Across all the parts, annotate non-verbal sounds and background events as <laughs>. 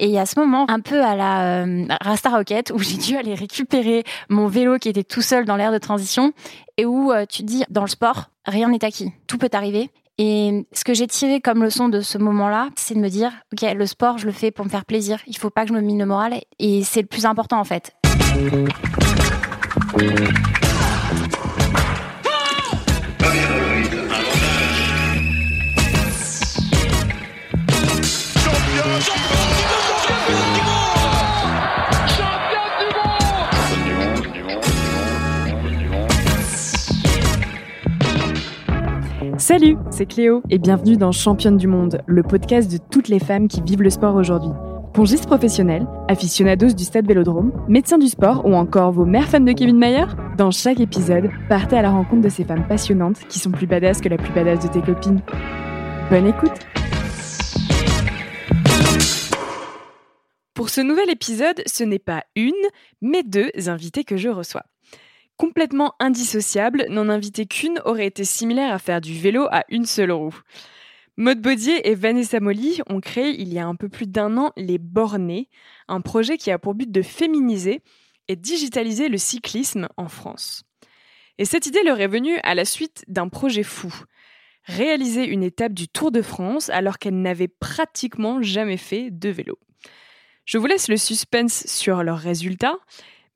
Et a ce moment, un peu à la euh, Rasta Rocket, où j'ai dû aller récupérer mon vélo qui était tout seul dans l'air de transition, et où euh, tu dis, dans le sport, rien n'est acquis, tout peut arriver. Et ce que j'ai tiré comme leçon de ce moment-là, c'est de me dire, ok, le sport, je le fais pour me faire plaisir. Il faut pas que je me mine le moral, et c'est le plus important en fait. Salut, c'est Cléo et bienvenue dans Championne du Monde, le podcast de toutes les femmes qui vivent le sport aujourd'hui. Pongistes professionnels, aficionados du stade Vélodrome, médecins du sport ou encore vos mères fans de Kevin Mayer Dans chaque épisode, partez à la rencontre de ces femmes passionnantes qui sont plus badass que la plus badass de tes copines. Bonne écoute Pour ce nouvel épisode, ce n'est pas une, mais deux invités que je reçois. Complètement indissociable, n'en inviter qu'une aurait été similaire à faire du vélo à une seule roue. Maud Baudier et Vanessa Molly ont créé il y a un peu plus d'un an Les Bornés, un projet qui a pour but de féminiser et digitaliser le cyclisme en France. Et cette idée leur est venue à la suite d'un projet fou. Réaliser une étape du Tour de France alors qu'elles n'avaient pratiquement jamais fait de vélo. Je vous laisse le suspense sur leurs résultats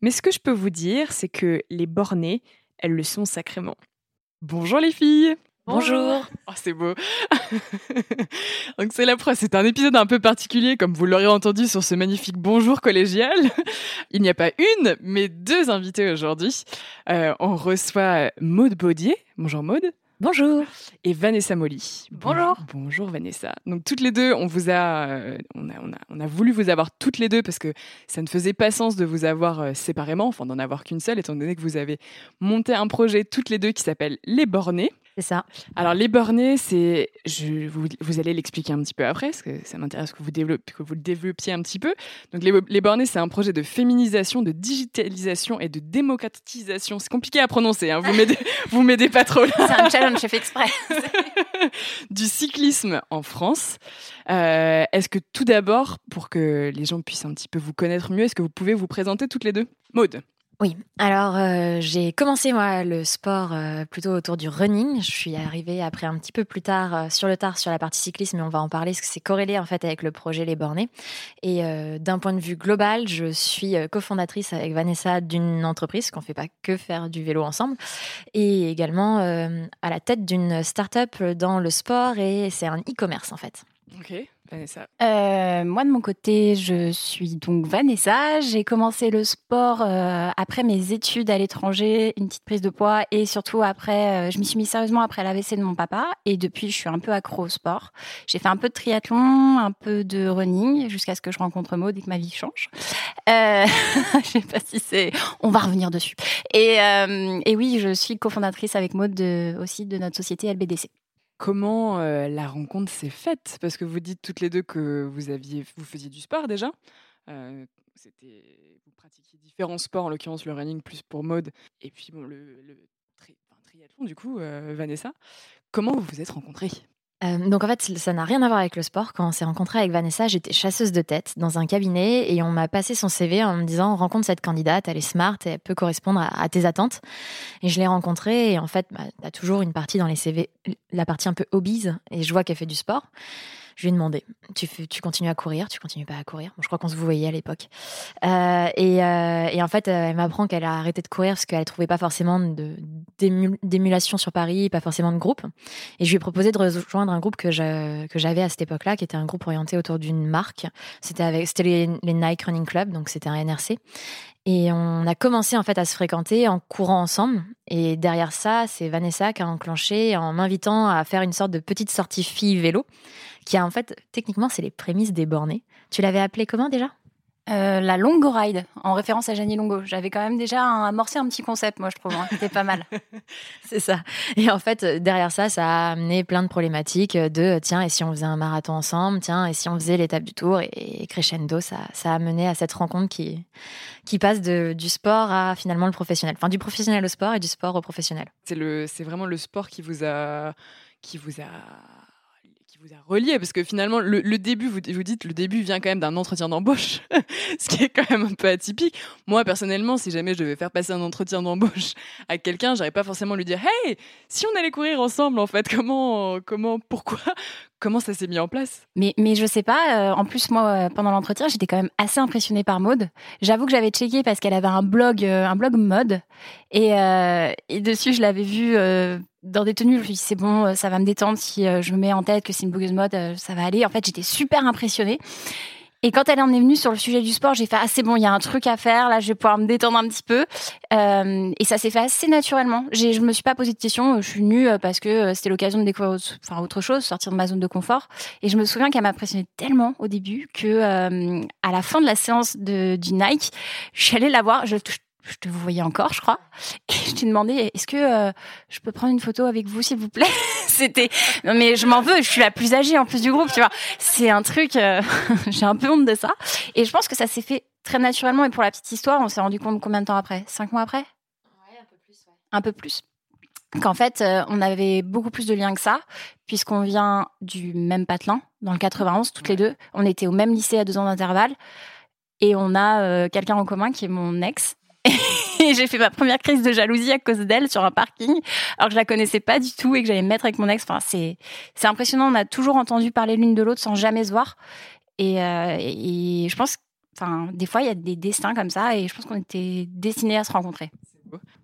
mais ce que je peux vous dire, c'est que les bornées, elles le sont sacrément. Bonjour les filles Bonjour. Oh, c'est beau. <laughs> Donc c'est la preuve, c'est un épisode un peu particulier, comme vous l'aurez entendu sur ce magnifique bonjour collégial. <laughs> Il n'y a pas une, mais deux invités aujourd'hui. Euh, on reçoit Maude Baudier. Bonjour Maude. Bonjour. Et Vanessa Molly. Bonjour. Bonjour Vanessa. Donc toutes les deux, on vous a, euh, on a, on a, on a voulu vous avoir toutes les deux parce que ça ne faisait pas sens de vous avoir euh, séparément, enfin d'en avoir qu'une seule, étant donné que vous avez monté un projet toutes les deux qui s'appelle Les Bornés. C'est ça. Alors les bornés, c'est, je, vous, vous allez l'expliquer un petit peu après, parce que ça m'intéresse que vous, que vous le développiez un petit peu. Donc les, les bornés, c'est un projet de féminisation, de digitalisation et de démocratisation. C'est compliqué à prononcer, hein. vous m'aidez, <laughs> vous m'aidez pas trop. C'est un challenge, j'ai fait exprès. <laughs> du cyclisme en France. Euh, est-ce que tout d'abord, pour que les gens puissent un petit peu vous connaître mieux, est-ce que vous pouvez vous présenter toutes les deux? Maude oui, alors euh, j'ai commencé moi le sport euh, plutôt autour du running. Je suis arrivée après un petit peu plus tard euh, sur le tard sur la partie cyclisme, mais on va en parler parce que c'est corrélé en fait avec le projet Les Bornés. Et d'un point de vue global, je suis cofondatrice avec Vanessa d'une entreprise qu'on fait pas que faire du vélo ensemble, et également à la tête d'une start-up dans le sport et c'est un e-commerce en fait. Ok. Vanessa euh, Moi, de mon côté, je suis donc Vanessa. J'ai commencé le sport euh, après mes études à l'étranger, une petite prise de poids, et surtout après, euh, je m'y suis mis sérieusement après l'AVC de mon papa. Et depuis, je suis un peu accro au sport. J'ai fait un peu de triathlon, un peu de running, jusqu'à ce que je rencontre Maud et que ma vie change. Euh, <laughs> je sais pas si c'est... On va revenir dessus. Et, et oui, je suis cofondatrice avec Maud de, aussi de notre société LBDC comment euh, la rencontre s'est faite? Parce que vous dites toutes les deux que vous aviez, vous faisiez du sport déjà. Euh, c'était, vous pratiquiez différents sports, en l'occurrence le running plus pour mode, et puis bon, le, triathlon du coup, euh, Vanessa. Comment vous vous êtes rencontrés? Euh, donc en fait, ça n'a rien à voir avec le sport. Quand on s'est rencontré avec Vanessa, j'étais chasseuse de tête dans un cabinet et on m'a passé son CV en me disant rencontre cette candidate, elle est smart et elle peut correspondre à, tes attentes. Et je l'ai rencontrée et en fait, bah, tu as toujours une partie dans les CV, la partie un peu hobbies et je vois qu'elle fait du sport. Je lui ai demandé, tu, continues à courir, tu continues pas à courir? je crois qu'on se voyait à l'époque. Euh, et, euh, et, en fait, elle m'apprend qu'elle a arrêté de courir parce qu'elle trouvait pas forcément d'émulation sur Paris, pas forcément de groupe. Et je lui ai proposé de rejoindre un groupe que j'avais à cette époque-là, qui était un groupe orienté autour d'une marque. C'était les Nike Running Club, donc c'était un NRC. Et on a commencé en fait à se fréquenter en courant ensemble. Et derrière ça, c'est Vanessa qui a enclenché en m'invitant à faire une sorte de petite sortie fille vélo qui a en fait, techniquement, c'est les prémices des bornés. Tu l'avais appelé comment déjà? Euh, la Longo Ride, en référence à Janie Longo. J'avais quand même déjà amorcé un petit concept, moi, je trouve. Hein. C'était pas mal. <laughs> c'est ça. Et en fait, derrière ça, ça a amené plein de problématiques de tiens, et si on faisait un marathon ensemble? Tiens, et si on faisait l'étape du tour? Et, crescendo, ça, ça a mené à cette rencontre qui, qui passe de, du sport à finalement le professionnel. Enfin, du professionnel au sport et du sport au professionnel. C'est vraiment le sport qui vous a, qui vous a vous a relié Parce que finalement, le, début, vous, vous dites, le début vient quand même d'un entretien d'embauche, <laughs> ce qui est quand même un peu atypique. Moi, personnellement, si jamais je devais faire passer un entretien d'embauche à quelqu'un, j'aurais pas forcément lui dire Hey, si on allait courir ensemble, en fait, comment, comment, pourquoi <laughs> Comment ça s'est mis en place? Mais, mais je sais pas. Euh, en plus, moi, euh, pendant l'entretien, j'étais quand même assez impressionnée par Maude. J'avoue que j'avais checké parce qu'elle avait un blog, euh, un blog mode. Et, et dessus, je l'avais vue dans des tenues. Je me suis dit, c'est bon, ça va me détendre. Si je me mets en tête que c'est une blogueuse mode, ça va aller. En fait, j'étais super impressionnée. Et quand elle en est venue sur le sujet du sport, j'ai fait ah c'est bon, il y a un truc à faire là, je vais pouvoir me détendre un petit peu. Euh, et ça s'est fait assez naturellement. J'ai, je me suis pas posé de questions. Je suis euh, parce que euh, c'était l'occasion de découvrir autre, enfin autre chose, sortir de ma zone de confort. Et je me souviens qu'elle m'a impressionné tellement au début que euh, à la fin de la séance de, du Nike, je suis allée la voir. Je, je te vous voyais encore, je crois. Et je t'ai demandé, est-ce que euh, je peux prendre une photo avec vous, s'il vous plaît? <laughs> C'était, non mais je m'en veux, je suis la plus âgée en plus du groupe, tu vois. C'est un truc, euh, <laughs> j'ai un peu honte de ça. Et je pense que ça s'est fait très naturellement. Et pour la petite histoire, on s'est rendu compte combien de temps après? Cinq mois après? Ouais, un peu plus. Ouais. Un peu plus. Qu'en fait, euh, on avait beaucoup plus de liens que ça, puisqu'on vient du même patelin, dans le 91, toutes les deux. On était au même lycée à deux ans d'intervalle. Et on a quelqu'un en commun qui est mon ex, <laughs> et j'ai fait ma première crise de jalousie à cause d'elle sur un parking, alors que je la connaissais pas du tout et que j'allais me mettre avec mon ex. Enfin, c'est c'est impressionnant. On a toujours entendu parler l'une de l'autre sans jamais se voir. Et, euh, et je pense, enfin, des fois il y a des destins comme ça, et je pense qu'on était destinés à se rencontrer.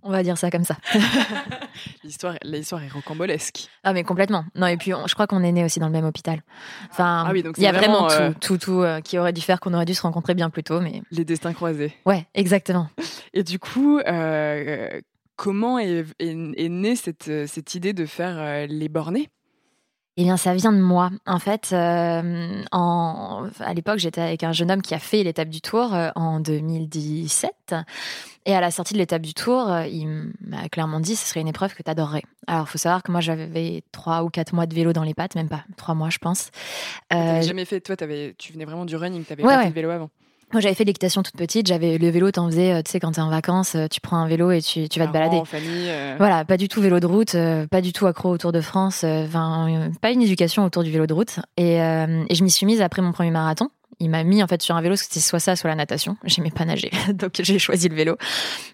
On va dire ça comme ça. <laughs> l'histoire, l'histoire est rocambolesque. Ah mais complètement. Non et puis je crois qu'on est né aussi dans le même hôpital. Enfin, ah il y a vraiment, euh, tout, tout, euh, qui aurait dû faire qu'on aurait dû se rencontrer bien plus tôt, mais les destins croisés. Ouais, exactement. Et du coup, euh, comment est, est, née cette, cette idée de faire les bornés? Eh bien, ça vient de moi. En fait, euh, en, à l'époque, j'étais avec un jeune homme qui a fait l'étape du Tour euh, en 2017. Et à la sortie de l'étape du Tour, euh, il m'a clairement dit ce serait une épreuve que tu adorerais. Alors, il faut savoir que moi, j'avais trois ou quatre mois de vélo dans les pattes, même pas trois mois, je pense. Jamais fait, toi, avais, tu venais vraiment du running, tu n'avais pas fait de vélo avant. Moi, j'avais fait l'équitation toute petite. J'avais le vélo, t'en faisais, euh, tu sais, quand t'es en vacances, euh, tu prends un vélo et tu, tu vas te balader. En famille. Euh. Voilà, pas du tout vélo de route, pas du tout accro au Tour de France. Enfin, pas une éducation autour du vélo de route. Et, et je m'y suis mise après mon premier marathon il m'a mis en fait sur un vélo, c'était soit ça, soit la natation. <laughs> J'aimais pas nager, <laughs> donc j'ai choisi le vélo.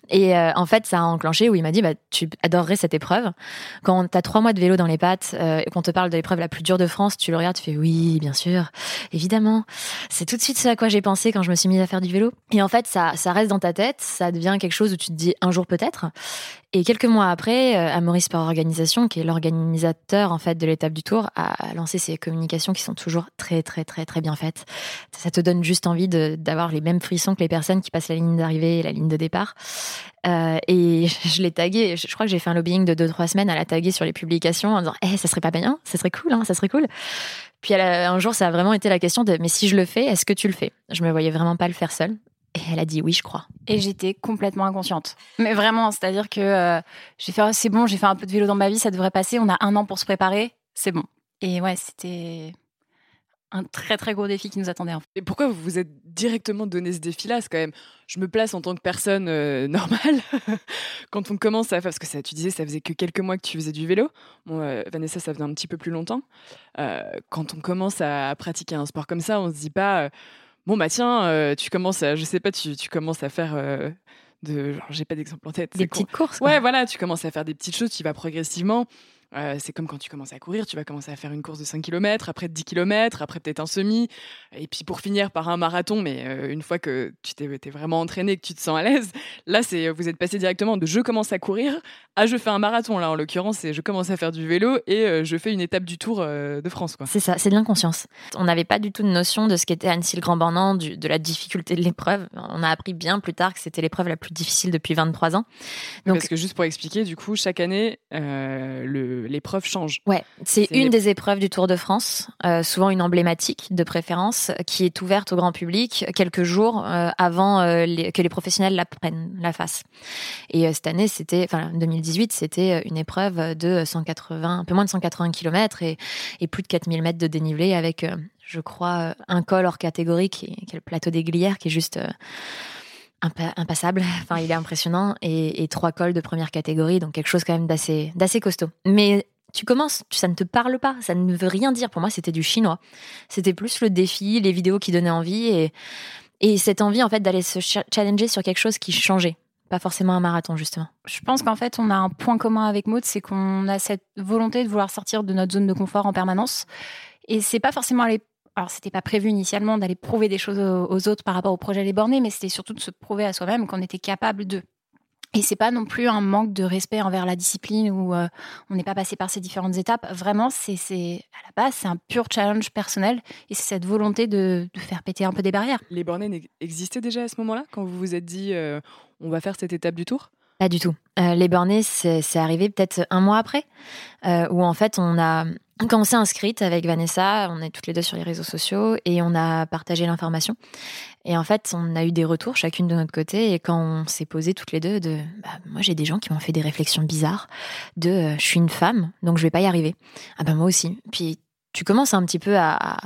Et euh, en fait, ça a enclenché où il m'a dit bah, Tu adorerais cette épreuve. Quand tu as trois mois de vélo dans les pattes euh, et qu'on te parle de l'épreuve la plus dure de France, tu le regardes, tu fais Oui, bien sûr, évidemment. C'est tout de suite ce à quoi j'ai pensé quand je me suis mise à faire du vélo. Et en fait, ça, ça reste dans ta tête, ça devient quelque chose où tu te dis un jour peut-être. Et quelques mois après, euh, Amaury Sport Organisation, qui est l'organisateur en fait de l'étape du Tour, a lancé ses communications qui sont toujours très très très très bien faites. Ça te donne juste envie d'avoir les mêmes frissons que les personnes qui passent la ligne d'arrivée et la ligne de départ. Euh, et <laughs> je l'ai tagué. Je crois que j'ai fait un lobbying de 2-3 semaines à la taguer sur les publications en disant Eh, ça serait pas bien, ça serait cool, hein, ça serait cool. Puis un jour, ça a vraiment été la question de Mais si je le fais, est-ce que tu le fais? Je me voyais vraiment pas le faire seule. Et elle a dit oui, je crois. Et j'étais complètement inconsciente. Mais vraiment, c'est-à-dire que euh, j'ai fait, oh, c'est bon, j'ai fait un peu de vélo dans ma vie, ça devrait passer. On a un an pour se préparer, c'est bon. Et ouais, c'était un très très gros défi qui nous attendait. Et pourquoi vous vous êtes directement donné ce défi-là? C'est quand même, je me place en tant que personne euh, <laughs> normale quand on commence à faire, parce que ça, tu disais, ça faisait que quelques mois que tu faisais du vélo. Bon, euh, Vanessa, ça faisait un petit peu plus longtemps. quand on commence à pratiquer un sport comme ça, on se dit pas bon bah tiens, euh, tu commences à, je sais pas, tu, tu commences à faire euh, de, j'ai pas d'exemple en tête. Des petites courses. Ouais, voilà, tu commences à faire des petites choses, tu vas progressivement. Euh, c'est comme quand tu commences à courir, tu vas commencer à faire une course de 5 km, après 10 km, après peut-être un semi, et puis pour finir par un marathon, mais euh, une fois que tu t'es vraiment entraîné, que tu te sens à l'aise, là, c'est vous êtes passé directement de je commence à courir à je fais un marathon. Là, en l'occurrence, c'est je commence à faire du vélo et euh, je fais une étape du Tour de France. C'est ça, c'est de l'inconscience. On n'avait pas du tout de notion de ce qu'était Annecy le Grand Bornand, de la difficulté de l'épreuve. On a appris bien plus tard que c'était l'épreuve la plus difficile depuis 23 ans. Donc... Parce que juste pour expliquer, du coup, chaque année, l'épreuve change. Ouais, c'est une des épreuves du Tour de France, euh, souvent une emblématique de préférence, qui est ouverte au grand public quelques jours euh, avant euh, que les professionnels la prennent, la fassent. Et cette année, c'était, enfin 2018, c'était une épreuve de 180, un peu moins de 180 km et, et plus de 4000 mètres de dénivelé avec, je crois, un col hors catégorie qui est, le plateau des Glières, qui est juste impassable. <laughs> Enfin, il est impressionnant et, trois cols de première catégorie, donc quelque chose quand même d'assez d'assez costaud. Mais tu commences, ça ne te parle pas, ça ne veut rien dire. Pour moi, c'était du chinois. C'était plus le défi, les vidéos qui donnaient envie et, et cette envie en fait d'aller se challenger sur quelque chose qui changeait. Pas forcément un marathon, justement. Je pense qu'en fait, on a un point commun avec Maud, c'est qu'on a cette volonté de vouloir sortir de notre zone de confort en permanence. Et c'est pas forcément aller. Alors, c'était pas prévu initialement d'aller prouver des choses aux autres par rapport au projet Les Bornés, mais c'était surtout de se prouver à soi-même qu'on était capable de. Et c'est pas non plus un manque de respect envers la discipline où euh, on n'est pas passé par ces différentes étapes. Vraiment, c'est à la base, c'est un pur challenge personnel et c'est cette volonté de, faire péter un peu des barrières. Les bornés existaient déjà à ce moment-là quand vous vous êtes dit euh, on va faire cette étape du tour? Pas du tout. Euh, les bornés, c'est arrivé peut-être un mois après, où en fait on a quand on s'est inscrite avec Vanessa, on est toutes les deux sur les réseaux sociaux et on a partagé l'information. Et en fait, on a eu des retours chacune de notre côté. Et quand on s'est posé toutes les deux, de, bah, moi j'ai des gens qui m'ont fait des réflexions bizarres. De, euh, je suis une femme, donc je vais pas y arriver. Ah ben moi aussi. Puis tu commences un petit peu à, à,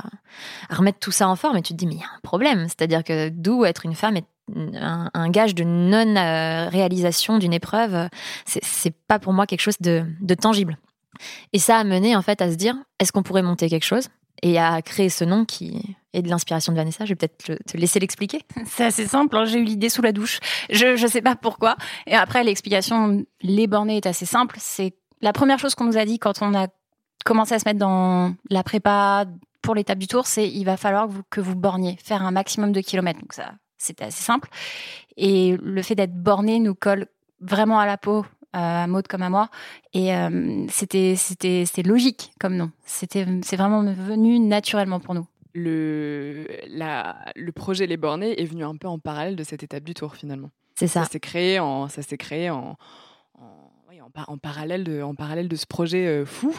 remettre tout ça en forme et tu te dis mais il y a un problème. C'est-à-dire que d'où être une femme est un, gage de non euh, réalisation d'une épreuve, c'est pas pour moi quelque chose de, de tangible. Et ça a mené en fait à se dire est-ce qu'on pourrait monter quelque chose? Et à créer ce nom qui est de l'inspiration de Vanessa. Je vais peut-être te laisser l'expliquer. C'est assez simple. Hein. J'ai eu l'idée sous la douche. Je ne sais pas pourquoi. Et après, l'explication, les bornés est assez simple. C'est la première chose qu'on nous a dit quand on a commencé à se mettre dans la prépa pour l'étape du tour, c'est il va falloir que vous, que vous borniez, faire un maximum de kilomètres. Donc ça, c'était assez simple. Et le fait d'être borné nous colle vraiment à la peau à Maud comme à moi. Et euh, c'était c'était logique comme nom. C'était c'est vraiment venu naturellement pour nous. Le la le projet Les Bornés est venu un peu en parallèle de cette étape du Tour finalement. C'est ça. Ça s'est créé en ça s'est créé en en, en, parallèle de en parallèle de ce projet euh, fou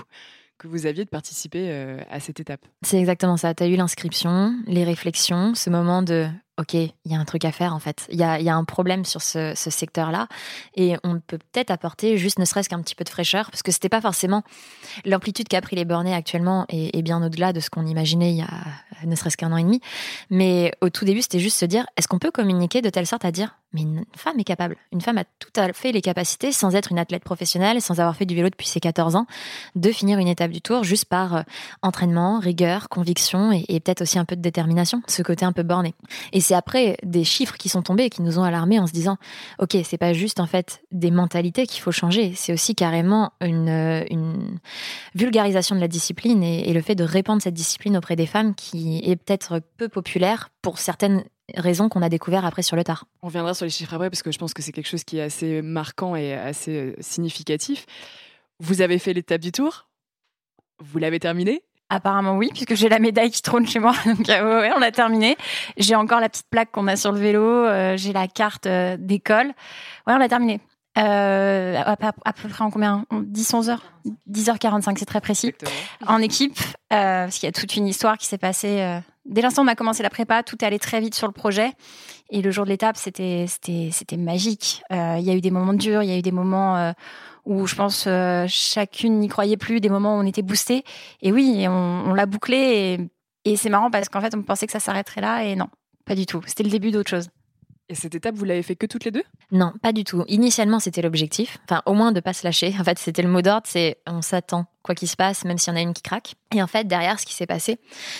que vous aviez de participer euh, à cette étape. C'est exactement ça. Tu as eu l'inscription, les réflexions, ce moment de OK, il y a un truc à faire en fait. Il y a, un problème sur ce, secteur-là et on peut peut-être apporter juste ne serait-ce qu'un petit peu de fraîcheur parce que c'était pas forcément l'amplitude qu'a pris les bornés actuellement et, bien au-delà de ce qu'on imaginait il y a ne serait-ce qu'un an et demi. Mais au tout début, c'était juste se dire est-ce qu'on peut communiquer de telle sorte à dire mais une femme est capable. Une femme a tout à fait les capacités, sans être une athlète professionnelle, sans avoir fait du vélo depuis ses 14 ans, de finir une étape du tour juste par euh, entraînement, rigueur, conviction et, peut-être aussi un peu de détermination, ce côté un peu borné. Et c'est après des chiffres qui sont tombés et qui nous ont alarmés en se disant ok c'est pas juste en fait des mentalités qu'il faut changer c'est aussi carrément une, euh, une, vulgarisation de la discipline et, le fait de répandre cette discipline auprès des femmes qui est peut-être peu populaire pour certaines raisons qu'on a découvert après sur le tard. On reviendra sur les chiffres après parce que je pense que c'est quelque chose qui est assez marquant et assez euh, significatif. Vous avez fait l'étape du tour? Vous l'avez terminé Apparemment oui, puisque j'ai la médaille qui trône chez moi. <laughs> Donc euh, ouais, on a terminé. J'ai encore la petite plaque qu'on a sur le vélo. Euh, j'ai la carte euh, d'école. Ouais, on a terminé. À, peu près en combien? 10, 11 heures? 10h45, c'est très précis. En équipe, parce qu'il y a toute une histoire qui s'est passée. Dès l'instant où on a commencé la prépa, tout est allé très vite sur le projet. Et le jour de l'étape, c'était magique. Il y a eu des moments durs, il y a eu des moments où je pense euh, chacune n'y croyait plus, des moments où on était boosté. Et oui, on, l'a bouclé et, et c'est marrant parce qu'en fait, on pensait que ça s'arrêterait là et non, pas du tout. C'était le début d'autre chose. Et cette étape, vous l'avez fait que toutes les deux? Non, pas du tout. Initialement, c'était l'objectif. Enfin, au moins de pas se lâcher. En fait, c'était le mot d'ordre, c'est on s'attend quoi qu'il se passe, même s'il y en a une qui craque. Et en fait, derrière, ce qui s'est passé,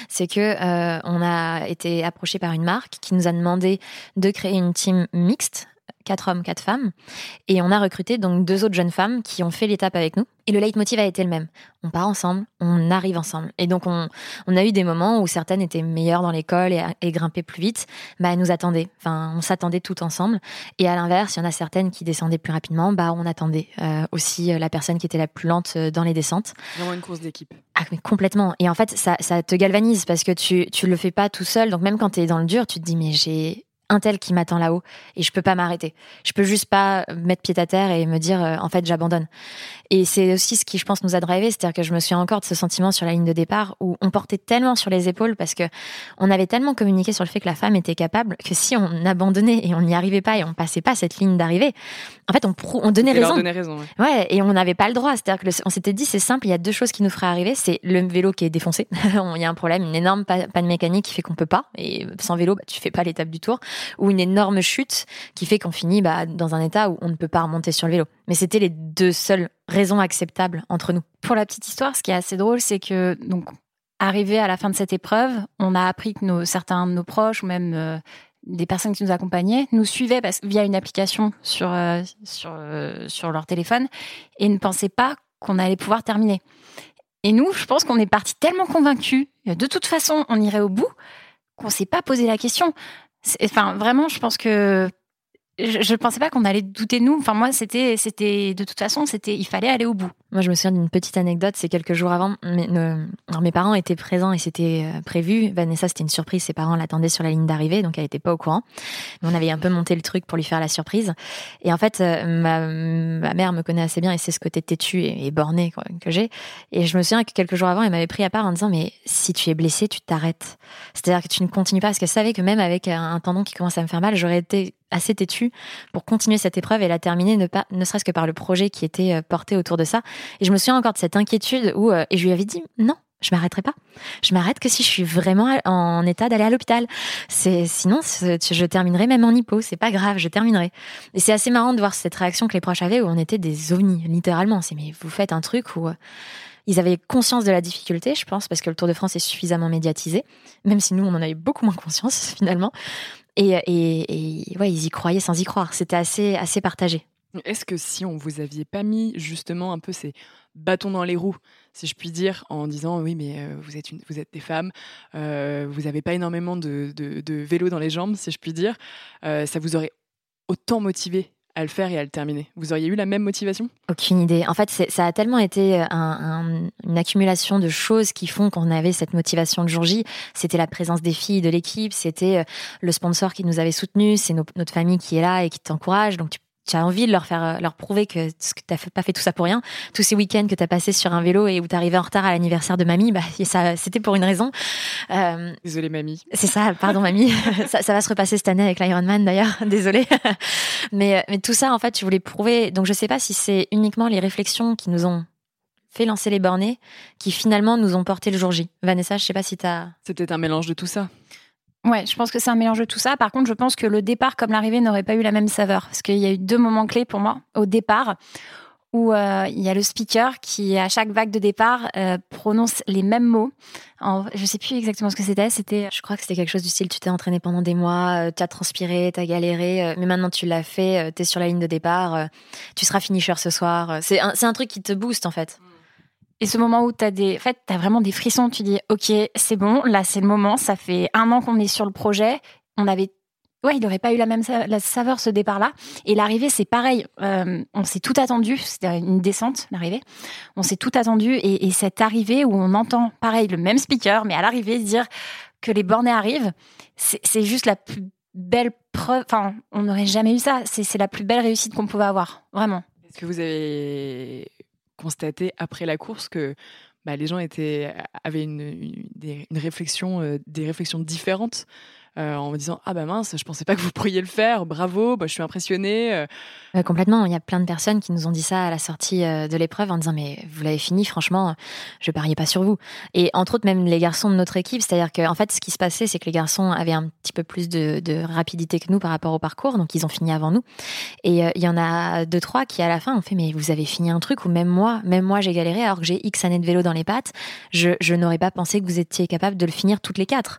c'est que euh, on a été approché par une marque qui nous a demandé de créer une team mixte quatre hommes, quatre femmes. Et on a recruté donc deux autres jeunes femmes qui ont fait l'étape avec nous. Et le leitmotiv a été le même. On part ensemble, on arrive ensemble. Et donc, on, on a eu des moments où certaines étaient meilleures dans l'école et, et, grimpaient plus vite. Bah, elles nous attendaient. Enfin, on s'attendait tout ensemble. Et à l'inverse, il y en a certaines qui descendaient plus rapidement. Bah, on attendait euh, aussi euh, la personne qui était la plus lente euh, dans les descentes. Vraiment une course d'équipe. Ah, mais complètement. Et en fait, ça, ça te galvanise parce que tu, tu le fais pas tout seul. Donc, même quand tu es dans le dur, tu te dis, mais j'ai un tel qui m'attend là-haut et je peux pas m'arrêter. Je peux juste pas mettre pied à terre et me dire euh, en fait j'abandonne. Et c'est aussi ce qui je pense nous a drivé, c'est-à-dire que je me souviens encore de ce sentiment sur la ligne de départ où on portait tellement sur les épaules parce que on avait tellement communiqué sur le fait que la femme était capable que si on abandonnait et on n'y arrivait pas et on passait pas cette ligne d'arrivée, en fait on, on donnait raison. raison ouais. et on n'avait pas le droit. C'est-à-dire que on s'était dit c'est simple, il y a deux choses qui nous feraient arriver, c'est le vélo qui est défoncé, <laughs> il y a un problème, une énorme panne mécanique qui fait qu'on peut pas et sans vélo bah, tu fais pas l'étape du tour ou une énorme chute qui fait qu'on finit bah, dans un état où on ne peut pas remonter sur le vélo. Mais c'était les deux seules raisons acceptables entre nous. Pour la petite histoire, ce qui est assez drôle, c'est que donc arrivé à la fin de cette épreuve, on a appris que certains de nos proches ou même euh, des personnes qui nous accompagnaient nous suivaient parce, via une application sur euh, sur euh, sur leur téléphone et ne pensaient pas qu'on allait pouvoir terminer. Et nous, je pense qu'on est parti tellement convaincus, de toute façon, on irait au bout, qu'on s'est pas posé la question. Enfin, vraiment, je pense que je ne pensais pas qu'on allait douter de nous. Enfin, moi, c'était, c'était, de toute façon, c'était, il fallait aller au bout. Moi, je me souviens d'une petite anecdote. C'est quelques jours avant, mes, mes parents étaient présents et c'était euh, prévu. Vanessa, c'était une surprise. Ses parents l'attendaient sur la ligne d'arrivée, donc elle n'était pas au courant. Mais on avait un peu monté le truc pour lui faire la surprise. Et en fait, euh, ma, ma mère me connaît assez bien et c'est ce côté têtu et, borné que j'ai. Et je me souviens que quelques jours avant, elle m'avait pris à part en disant, mais si tu es blessé, tu t'arrêtes. C'est-à-dire que tu ne continues pas parce qu'elle savait que même avec un tendon qui commence à me faire mal, j'aurais été assez têtu pour continuer cette épreuve et la terminer, ne, pas, ne serait-ce que par le projet qui était euh, porté autour de ça. Et je me souviens encore de cette inquiétude où, euh, et je lui avais dit, non, je m'arrêterai pas. Je m'arrête que si je suis vraiment en état d'aller à l'hôpital. C'est sinon je terminerai même en hypo, c'est pas grave, je terminerai. Et c'est assez marrant de voir cette réaction que les proches avaient où on était des ovnis littéralement. C'est mais vous faites un truc où euh, ils avaient conscience de la difficulté, je pense, parce que le Tour de France est suffisamment médiatisé, même si nous on en avait beaucoup moins conscience <laughs> finalement. Et, et, ouais, ils y croyaient sans y croire. C'était assez, assez partagé. Est-ce que si on vous aviez pas mis justement un peu ces bâtons dans les roues, si je puis dire, en disant oui, mais euh, vous, êtes vous êtes des femmes, euh, vous n'avez pas énormément de, de, vélo dans les jambes, si je puis dire, euh, ça vous aurait autant motivé à le faire et à le terminer. Vous auriez eu la même motivation? Aucune idée. En fait, ça a tellement été euh, une accumulation de choses qui font qu'on avait cette motivation de jour J. C'était la présence des filles de l'équipe, c'était euh, le sponsor qui nous avait soutenus, c'est notre famille qui est là et qui t'encourage. Donc tu as envie de leur faire euh, leur prouver que, que tu pas fait tout ça pour rien. Tous ces week-ends que tu as passé sur un vélo et où tu arrivais en retard à l'anniversaire de mamie, bah, <laughs> ça, c'était pour une raison. Euh, Désolée, mamie. C'est ça, pardon, mamie. <laughs> <laughs> ça, ça, va se repasser cette année avec l'Ironman, d'ailleurs. Désolée. mais, euh, mais tout ça, en fait, tu voulais prouver. Donc, je sais pas si c'est uniquement les réflexions qui nous ont fait lancer les bornés qui finalement nous ont porté le jour J. Vanessa, je sais pas si tu as. C'est peut-être un mélange de tout ça. Ouais, je pense que c'est un mélange de tout ça. Par contre, je pense que le départ comme l'arrivée n'aurait pas eu la même saveur. Parce qu'il y a eu deux moments clés pour moi. Au départ, où euh, il y a le speaker qui, à chaque vague de départ, euh, prononce les mêmes mots. Je sais plus exactement ce que c'était. C'était, je crois que c'était quelque chose du style tu t'es entraîné pendant des mois, euh, tu as transpiré, tu as galéré, mais maintenant tu l'as fait, tu es sur la ligne de départ, tu seras finisher ce soir. C'est un, un, truc qui te booste en fait. Et ce moment où tu as des, en fait, as vraiment des frissons, tu dis, ok, c'est bon, là c'est le moment, ça fait un an qu'on est sur le projet, on avait, ouais, il n'aurait pas eu la même la saveur ce départ-là. Et l'arrivée, c'est pareil, euh, on s'est tout attendu, c'était une descente, l'arrivée, on s'est tout attendu, et, et, cette arrivée où on entend, pareil, le même speaker, mais à l'arrivée dire que les bornés arrivent, c'est juste la plus belle preuve, enfin, on n'aurait jamais eu ça, c'est la plus belle réussite qu'on pouvait avoir, vraiment. Est-ce que vous avez constaté après la course que bah, les gens avaient une, réflexion, des réflexions différentes en me disant ah bah mince je pensais pas que vous pourriez le faire bravo bah, je suis impressionnée euh. complètement. Il y a plein de personnes qui nous ont dit ça à la sortie euh, de l'épreuve en disant mais vous l'avez fini franchement je pariais pas sur vous. Et entre autres même les garçons de notre équipe c'est à dire que en fait ce qui se passait c'est que les garçons avaient un petit peu plus de, rapidité que nous par rapport au parcours donc ils ont fini avant nous. Et il y en a deux trois qui à la fin ont fait mais vous avez fini un truc ou même moi même moi j'ai galéré alors que j'ai x années de vélo dans les pattes. Je, je n'aurais pas pensé que vous étiez capable de le finir toutes les quatre.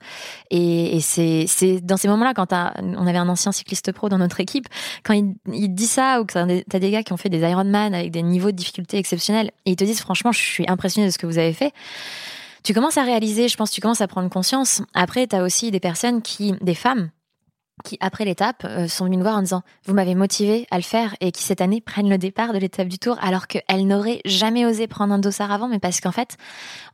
Et c'est c'est dans ces moments-là, quand on avait un ancien cycliste pro dans notre équipe, quand il, dit ça, ou que t'as des gars qui ont fait des Ironman avec des niveaux de difficulté exceptionnels, et ils te disent franchement, je suis impressionné de ce que vous avez fait. Tu commences à réaliser, je pense, tu commences à prendre conscience. Après, tu as aussi des personnes qui, des femmes, qui, après l'étape, euh, sont venues me voir en disant Vous m'avez motivé à le faire et qui, cette année, prennent le départ de l'étape du tour alors qu'elles n'auraient jamais osé prendre un dossard avant, mais parce qu'en fait,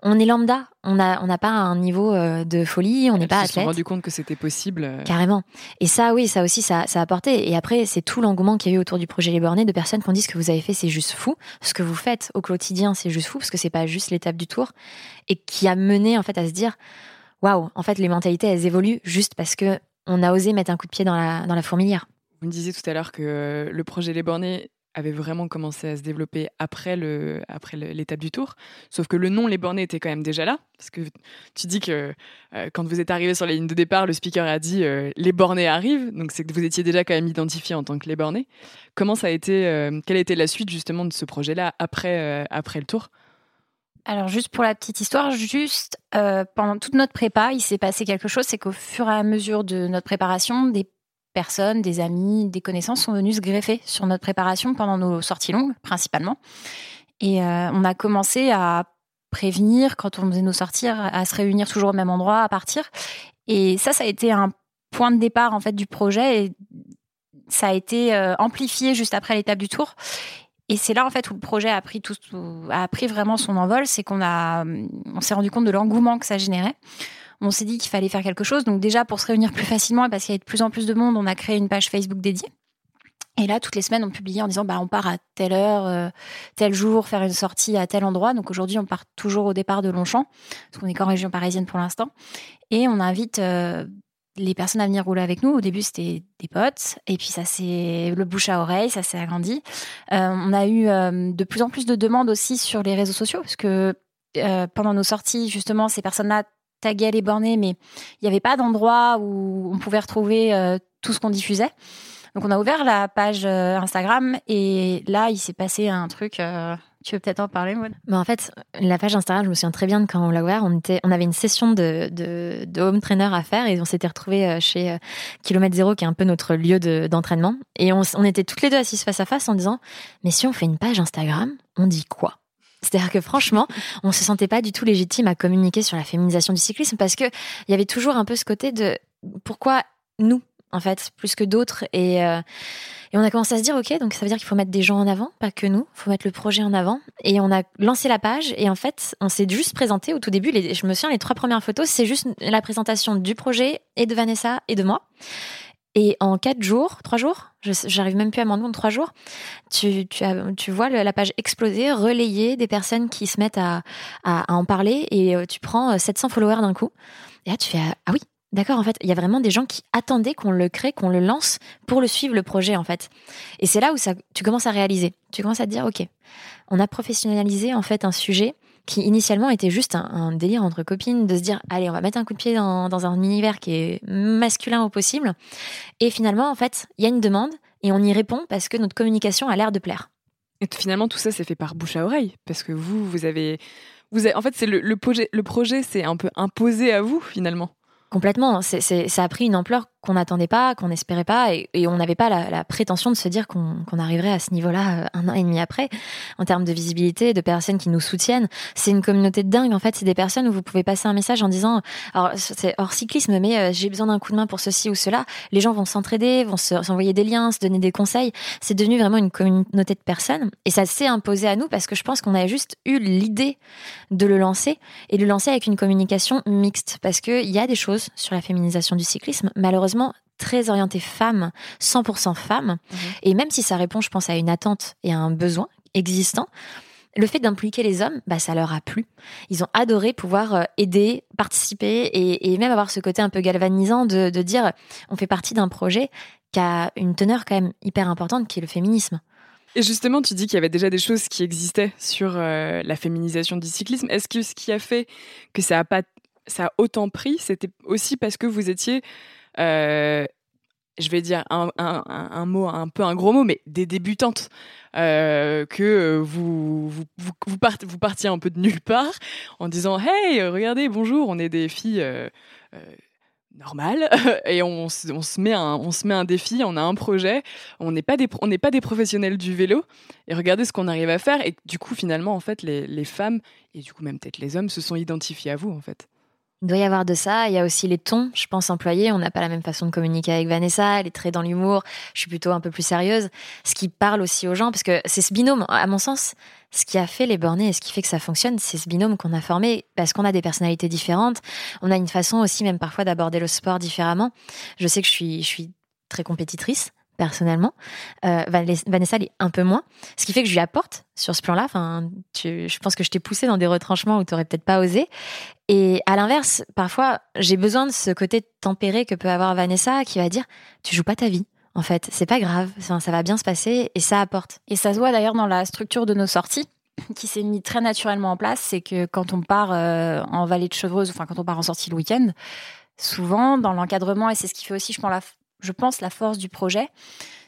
on est lambda, on n'a on n'a pas un niveau euh, de folie, on n'est pas athlète. se sont rendu compte que c'était possible. Euh. Carrément. Et ça, oui, ça aussi, ça, ça a apporté. Et après, c'est tout l'engouement qu'il y a eu autour du projet Les Bornés de personnes qui ont dit ce que vous avez fait, c'est juste fou. Ce que vous faites au quotidien, c'est juste fou parce que c'est pas juste l'étape du tour. Et qui a mené, en fait, à se dire Waouh, en fait, les mentalités, elles évoluent juste parce que on a osé mettre un coup de pied dans la, dans la fourmilière. Vous me disiez tout à l'heure que le projet Les Bornés avait vraiment commencé à se développer après le après l'étape du tour. Sauf que le nom Les Bornés était quand même déjà là, parce que tu dis que euh, quand vous êtes arrivé sur la ligne de départ, le speaker a dit euh, Les Bornés arrivent, donc c'est que vous étiez déjà quand même identifié en tant que Les Bornés. Comment ça a été euh, Quelle a été la suite justement de ce projet-là après après le tour? Alors juste pour la petite histoire, juste pendant toute notre prépa, il s'est passé quelque chose, c'est qu'au fur et à mesure de notre préparation, des personnes, des amis, des connaissances sont venus se greffer sur notre préparation pendant nos sorties longues, principalement. Et euh, on a commencé à prévenir, quand on faisait nos sorties, à se réunir toujours au même endroit, à partir. Et ça, ça a été un point de départ en fait du projet et ça a été euh, amplifié juste après l'étape du tour. Et c'est là en fait où le projet a pris tout, a pris vraiment son envol, c'est qu'on a, on s'est rendu compte de l'engouement que ça générait on s'est dit qu'il fallait faire quelque chose. Donc déjà, pour se réunir plus facilement, parce qu'il y avait de plus en plus de monde, on a créé une page Facebook dédiée. Et là, toutes les semaines, on publiait en disant bah, on part à telle heure, euh, tel jour, faire une sortie à tel endroit. Donc aujourd'hui, on part toujours au départ de Longchamp, parce qu'on est qu'en région parisienne pour l'instant. Et on invite euh, les personnes à venir rouler avec nous. Au début, c'était des potes. Et puis, ça s'est le bouche à oreille, ça s'est agrandi. Euh, on a eu de plus en plus de demandes aussi sur les réseaux sociaux, parce que pendant nos sorties, justement, ces personnes-là taguer les bornés, mais il n'y avait pas d'endroit où on pouvait retrouver euh, tout ce qu'on diffusait. Donc on a ouvert la page euh, Instagram et là il s'est passé un truc. Euh, tu veux peut-être en parler, Maud? Bah En fait, la page Instagram, je me souviens très bien de quand on l'a ouvert. On, avait une session de, home trainer à faire et on s'était retrouvés chez Kilomètre Zéro, qui est un peu notre lieu d'entraînement. et on, était toutes les deux assises face à face en disant Mais si on fait une page Instagram, on dit quoi? C'est-à-dire que franchement, on se sentait pas du tout légitime à communiquer sur la féminisation du cyclisme parce que il y avait toujours un peu ce côté de pourquoi nous en fait plus que d'autres. Et, euh, et on a commencé à se dire ok donc ça veut dire qu'il faut mettre des gens en avant pas que nous. Faut mettre le projet en avant. Et on a lancé la page et en fait on s'est juste présenté au tout début. Les, je me souviens les trois premières photos c'est juste la présentation du projet et de Vanessa et de moi. Et en quatre jours, trois jours, j'arrive même plus à m'en rendre trois jours, tu vois la page exploser, relayer, des personnes qui se mettent à, à, en parler. Et euh, tu prends 700 euh, followers d'un coup. Et là, tu fais Ah oui, d'accord, en fait, il y a vraiment des gens qui attendaient qu'on le crée, qu'on le lance pour le suivre, le projet, en fait. Et c'est là où ça, tu commences à réaliser. Tu commences à te dire Ok, on a professionnalisé en fait un sujet qui initialement était juste un, délire entre copines de se dire allez on va mettre un coup de pied dans, un univers qui est masculin au possible et finalement en fait il y a une demande et on y répond parce que notre communication a l'air de plaire. Et finalement tout ça c'est fait par bouche à oreille parce que vous vous avez vous en fait c'est le, le projet le projet c'est un peu imposé à vous finalement. Complètement. C'est, ça a pris une ampleur qu'on n'attendait pas, qu'on n'espérait pas, et, on n'avait pas la, prétention de se dire qu'on, arriverait à ce niveau-là euh, un an et demi après, en termes de visibilité, de personnes qui nous soutiennent. C'est une communauté de dingue. En fait, c'est des personnes où vous pouvez passer un message en disant, alors c'est hors cyclisme, mais euh, j'ai besoin d'un coup de main pour ceci ou cela. Les gens vont s'entraider, vont s'envoyer des liens, se donner des conseils. C'est devenu vraiment une communauté de personnes, et ça s'est imposé à nous parce que je pense qu'on a juste eu l'idée de le lancer et de le lancer avec une communication mixte, parce qu'il y a des choses sur la féminisation du cyclisme, malheureusement très orientée femme, 100% femme. Mhm. Et même si ça répond, je pense, à une attente et à un besoin existant, le fait d'impliquer les hommes, bah, ça leur a plu. Ils ont adoré pouvoir euh, aider, participer et, même avoir ce côté un peu galvanisant de, dire on fait partie d'un projet qui a une teneur quand même hyper importante qui est le féminisme. Et justement, tu dis qu'il y avait déjà des choses qui existaient sur euh, la féminisation du cyclisme. Est-ce que ce qui a fait que ça a pas ça a autant pris, c'était aussi parce que vous étiez, je vais dire un, mot, un peu un gros mot, mais des débutantes. Euh, que vous vous, vous, partiez un peu de nulle part en disant Hey, regardez, bonjour, on est des filles. Euh, normales <laughs> et on, se met un, on se met un défi, on a un projet, on n'est pas des on pas des professionnels du vélo et regardez ce qu'on arrive à faire et du coup finalement en fait les, les femmes et du coup même peut-être les hommes se sont identifiés à vous en fait. Il doit y avoir de ça. Il y a aussi les tons, je pense, employés. On n'a pas la même façon de communiquer avec Vanessa. Elle est très dans l'humour. Je suis plutôt un peu plus sérieuse. Ce qui parle aussi aux gens, parce que c'est ce binôme, à mon sens, ce qui a fait les bornés et ce qui fait que ça fonctionne, c'est ce binôme qu'on a formé parce qu'on a des personnalités différentes. On a une façon aussi, même parfois, d'aborder le sport différemment. Je sais que je suis, je suis très compétitrice personnellement. Euh, Vanessa est un peu moins. Ce qui fait que je lui apporte sur ce plan-là. Enfin, je pense que je t'ai poussé dans des retranchements où tu n'aurais peut-être pas osé. Et à l'inverse, parfois, j'ai besoin de ce côté tempéré que peut avoir Vanessa qui va dire Tu joues pas ta vie. En fait, c'est pas grave, ça, ça va bien se passer et ça apporte. Et ça se voit d'ailleurs dans la structure de nos sorties <laughs> qui s'est mis très naturellement en place, c'est que quand on part euh, en vallée de Chevreuse, enfin quand on part en sortie le week-end, souvent dans l'encadrement, et c'est ce qui fait aussi, je pense, la, je pense, la force du projet,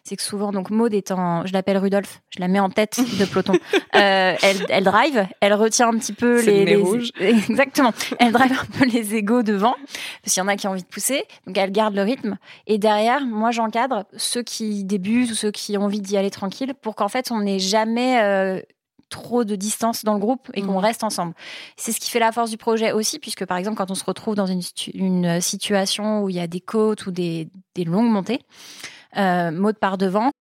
c'est que souvent, donc Maud étant, je l'appelle Rudolf, je la mets en tête de peloton. <laughs> euh, elle, elle drive, elle retient un petit peu les, le les- rouge. <laughs> exactement, elle drive un peu les égaux devant, parce qu'il y en a qui ont envie de pousser, donc elle garde le rythme. Et derrière, moi, j'encadre ceux qui débutent ou ceux qui ont envie d'y aller tranquille, pour qu'en fait, on n'ait jamais euh, trop de distance dans le groupe et qu'on Mhm. reste ensemble. C'est ce qui fait la force du projet aussi, puisque par exemple, quand on se retrouve dans une, une situation où il y a des côtes ou des, des longues montées, euh, Maud part devant.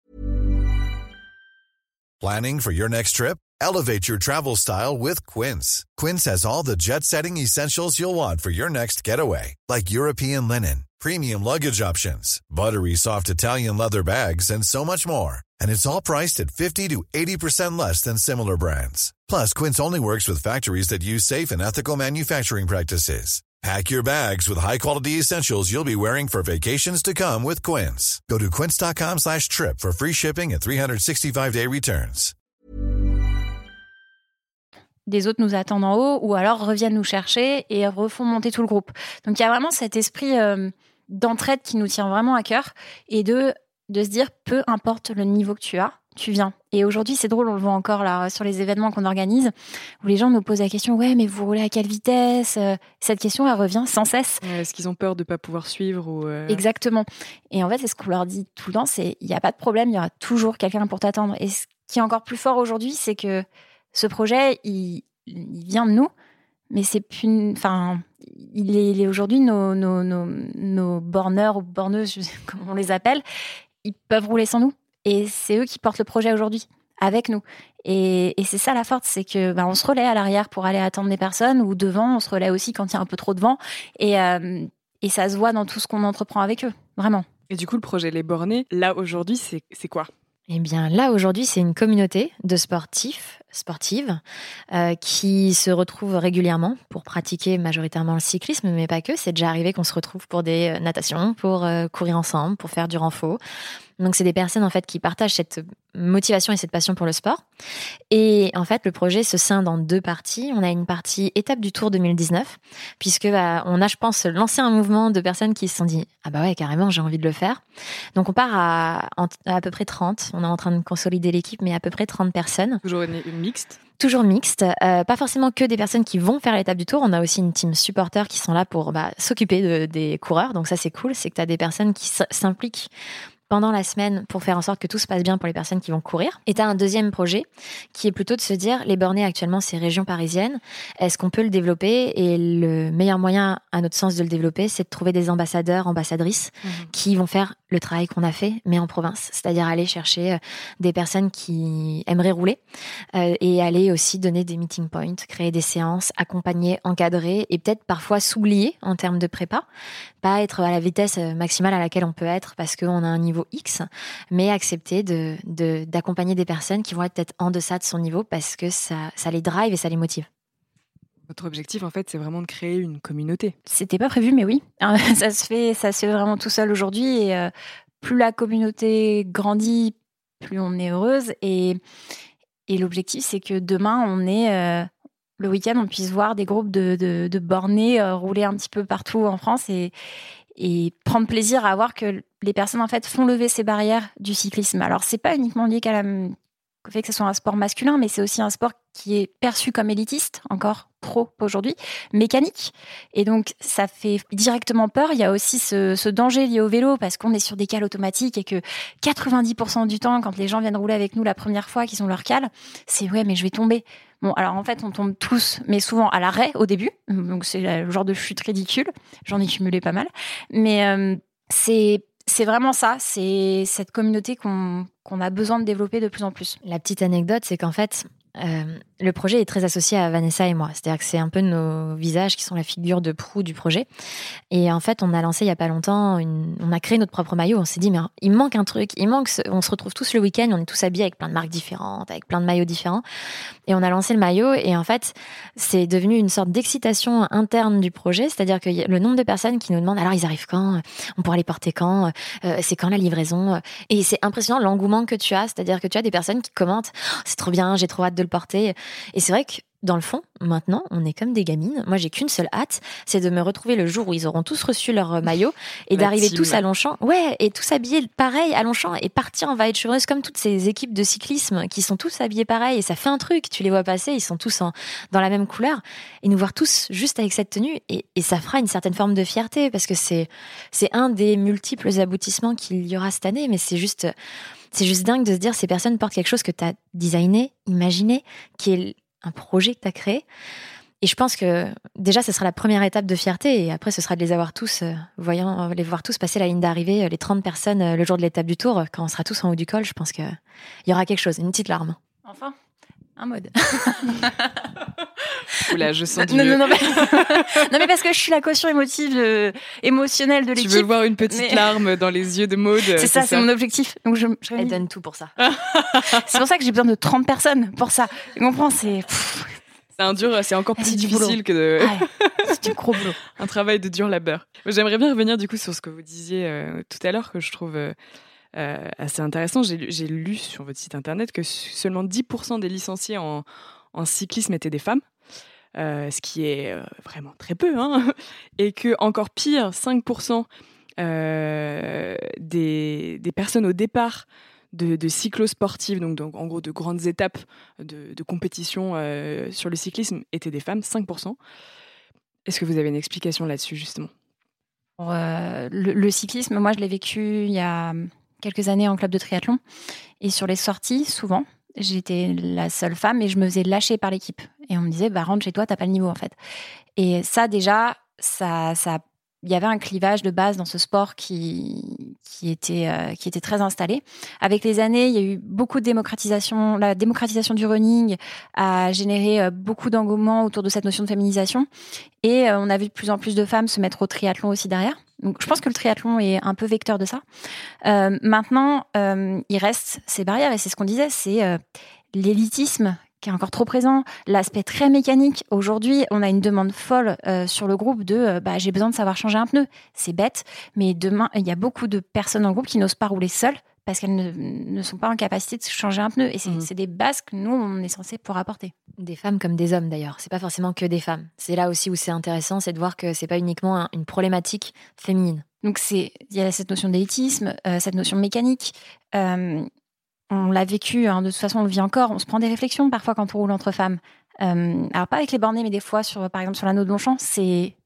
Planning for your next trip? Elevate your travel style with Quince. Quince has all the jet setting essentials you'll want for your next getaway, like European linen, premium luggage options, buttery soft Italian leather bags, and so much more. And it's all priced at 50 to 80% less than similar brands. Plus, Quince only works with factories that use safe and ethical manufacturing practices. Pack your bags with high-quality essentials you'll be wearing for vacations to come with Quince. Go to quince.com slash trip for free shipping and 365-day returns. des autres nous attendent en haut ou alors reviennent nous chercher et refont monter tout le groupe. Donc il y a vraiment cet esprit euh, d'entraide qui nous tient vraiment à cœur et de, de se dire peu importe le niveau que tu as, tu viens. Et aujourd'hui, c'est drôle, on le voit encore là sur les événements qu'on organise où les gens nous posent la question ouais, mais vous roulez à quelle vitesse Euh, Cette question, elle revient sans cesse. Est-ce qu'ils ont peur de pas pouvoir suivre ou euh, Exactement. Et en fait, c'est ce qu'on leur dit tout le temps, c'est il n'y a pas de problème, il y aura toujours quelqu'un pour t'attendre. Et ce qui est encore plus fort aujourd'hui, c'est que ce projet, il, il vient de nous, mais c'est plus, enfin, il est, aujourd'hui nos, nos, nos, nos borneurs ou borneuses, comment on les appelle, ils peuvent rouler sans nous. Et c'est eux qui portent le projet aujourd'hui avec nous. Et, et c'est ça la force, c'est que bah, on se relaie à l'arrière pour aller attendre les personnes ou devant, on se relaie aussi quand il y a un peu trop de vent. Et, euh, et ça se voit dans tout ce qu'on entreprend avec eux, vraiment. Et du coup, le projet Les Bornés, là aujourd'hui, c'est c'est quoi? Eh bien là aujourd'hui c'est une communauté de sportifs, sportives, euh, qui se retrouvent régulièrement pour pratiquer majoritairement le cyclisme, mais pas que. C'est déjà arrivé qu'on se retrouve pour des euh, natations, pour euh, courir ensemble, pour faire du renfort. Donc c'est des personnes en fait qui partagent cette motivation et cette passion pour le sport. Et en fait le projet se scinde en deux parties. On a une partie étape du Tour 2019, puisque bah, on a je pense lancé un mouvement de personnes qui se sont dit ah bah ouais carrément j'ai envie de le faire. Donc on part à, à, peu près 30. On est en train de consolider l'équipe, mais à peu près 30 personnes. Toujours une Toujours mixte. Euh, pas forcément que des personnes qui vont faire l'étape du tour. On a aussi une team supporters qui sont là pour bah, s'occuper de- des coureurs. Donc ça c'est cool. C'est que tu as des personnes qui s'impliquent pendant la semaine pour faire en sorte que tout se passe bien pour les personnes qui vont courir. Et tu as un deuxième projet qui est plutôt de se dire, les bornés actuellement, c'est région parisienne, est-ce qu'on peut le développer? Et le meilleur moyen, à notre sens, de le développer, c'est de trouver des ambassadeurs, ambassadrices qui vont faire le travail qu'on a fait, mais en province, c'est-à-dire aller chercher euh, des personnes qui aimeraient rouler euh, et aller aussi donner des meeting points, créer des séances, accompagner, encadrer et peut-être parfois s'oublier en termes de prépa, pas être à la vitesse euh, maximale à laquelle on peut être parce qu'on a un niveau X, mais accepter de de- d'accompagner des personnes qui vont être peut-être en deçà de son niveau parce que ça, ça les drive et ça les motive. Votre objectif, en fait, c'est vraiment de créer une communauté. C'était pas prévu, mais oui. <laughs> ça se fait, ça se fait vraiment tout seul aujourd'hui. Et euh, plus la communauté grandit, plus on est heureuse. Et, et l'objectif, c'est que demain, on est euh, le week-end, on puisse voir des groupes de, de, de bornés euh, rouler un petit peu partout en France et, et prendre plaisir à voir que les personnes en fait font lever ces barrières du cyclisme. Alors c'est pas uniquement lié qu'à la au fait que ce soit un sport masculin, mais c'est aussi un sport qui est perçu comme élitiste, encore trop aujourd'hui, mécanique. Et donc, ça fait directement peur. Il y a aussi ce, danger lié au vélo, parce qu'on est sur des cales automatiques et que 90% du temps, quand les gens viennent rouler avec nous la première fois qu'ils ont leur cale, c'est ouais, mais je vais tomber. Bon, alors en fait, on tombe tous, mais souvent à l'arrêt au début. Donc, c'est le genre de chute ridicule. J'en ai cumulé pas mal. Mais euh, c'est c'est vraiment ça, c'est cette communauté qu'on a besoin de développer de plus en plus. La petite anecdote, c'est qu'en fait, euh, le projet est très associé à Vanessa et moi. C'est-à-dire que c'est un peu nos visages qui sont la figure de proue du projet. Et en fait, on a lancé il y a pas longtemps, on a créé notre propre maillot. On s'est dit, mais il manque un truc. Il manque. On se retrouve tous le week-end. On est tous habillés avec plein de marques différentes, avec plein de maillots différents. Et on a lancé le maillot. Et en fait, c'est devenu une sorte d'excitation interne du projet. C'est-à-dire que le nombre de personnes qui nous demandent, alors ils arrivent quand? On pourra les porter quand? Euh, C'est quand la livraison? Et c'est impressionnant l'engouement que tu as. C'est-à-dire que tu as des personnes qui commentent, oh, c'est trop bien, j'ai trop hâte de le porter. Et c'est vrai que dans le fond, maintenant, on est comme des gamines. Moi, j'ai qu'une seule hâte, c'est de me retrouver le jour où ils auront tous reçu leur euh, maillot <laughs> et d'arriver tous à Longchamp. Ouais, et tous habillés pareil à Longchamp et partir en vaillette chevreuse comme toutes ces équipes de cyclisme qui sont tous habillés pareil et ça fait un truc. Tu les vois passer, ils sont tous en, dans la même couleur et nous voir tous juste avec cette tenue et, et ça fera une certaine forme de fierté parce que c'est c'est un des multiples aboutissements qu'il y aura cette année, mais c'est juste c'est juste dingue de se dire ces personnes portent quelque chose que tu as designé, imaginé, qui est un projet que tu as créé. Et je pense que déjà, ce sera la première étape de fierté. Et après, ce sera de les avoir tous, euh, voyant, euh, les voir tous passer la ligne d'arrivée, euh, les 30 personnes le jour de l'étape du tour. Quand on sera tous en haut du col, je pense qu'il y aura quelque chose, une petite larme. Enfin un mode. <laughs> Oula, je sens du... non, non, non, mais... <laughs> non, mais parce que je suis la caution émotive, émotionnelle de l'équipe. Tu veux voir une petite larme dans les yeux de Maude C'est ça, c'est mon objectif. Donc je, Elle donne tout pour ça. <laughs> c'est pour ça que j'ai besoin de 30 personnes pour ça. Tu comprends C'est... C'est un dur, c'est encore plus difficile que de. c'est du gros boulot. un travail de dur labeur. J'aimerais bien revenir du coup sur ce que vous disiez euh, tout à l'heure que je trouve euh, euh, assez intéressant. J'ai lu sur votre site internet que seulement 10% des licenciés en, cyclisme étaient des femmes. Euh, ce qui est euh, vraiment très peu, hein <laughs> et que encore pire, 5% des, des, personnes au départ de, de cyclosportives, donc, en gros de grandes étapes de, compétition sur le cyclisme, étaient des femmes, 5%. Est-ce que vous avez une explication là-dessus, justement? Le, cyclisme, moi, je l'ai vécu il y a quelques années en club de triathlon. Et sur les sorties, souvent, j'étais la seule femme et je me faisais lâcher par l'équipe. Et on me disait, bah, rentre chez toi, t'as pas le niveau, en fait. Et ça, déjà, ça, ça il y avait un clivage de base dans ce sport qui, qui, était, euh, qui était très installé. Avec les années, il y a eu beaucoup de démocratisation. La démocratisation du running a généré euh, beaucoup d'engouement autour de cette notion de féminisation. Et euh, on a vu de plus en plus de femmes se mettre au triathlon aussi derrière. Donc, je pense que le triathlon est un peu vecteur de ça. maintenant, il reste ces barrières et c'est ce qu'on disait, c'est l'élitisme qui est encore trop présent, l'aspect très mécanique. Aujourd'hui, on a une demande folle euh, sur le groupe de euh, bah, j'ai besoin de savoir changer un pneu. C'est bête, mais demain, il y a beaucoup de personnes le groupe qui n'osent pas rouler seules parce qu'elles ne, sont pas en capacité de changer un pneu. Et c'est mmh. des bases que nous, on est censé pouvoir apporter. Des femmes comme des hommes d'ailleurs. C'est pas forcément que des femmes. C'est là aussi où c'est intéressant, c'est de voir que c'est pas uniquement une problématique féminine. Donc il y a cette notion d'élitisme, euh, cette notion mécanique on l'a vécu, hein, de toute façon on le vit encore, on se prend des réflexions parfois quand on roule entre femmes. Euh, alors pas avec les bornés, mais des fois, sur, par exemple sur l'anneau de Longchamp, c'est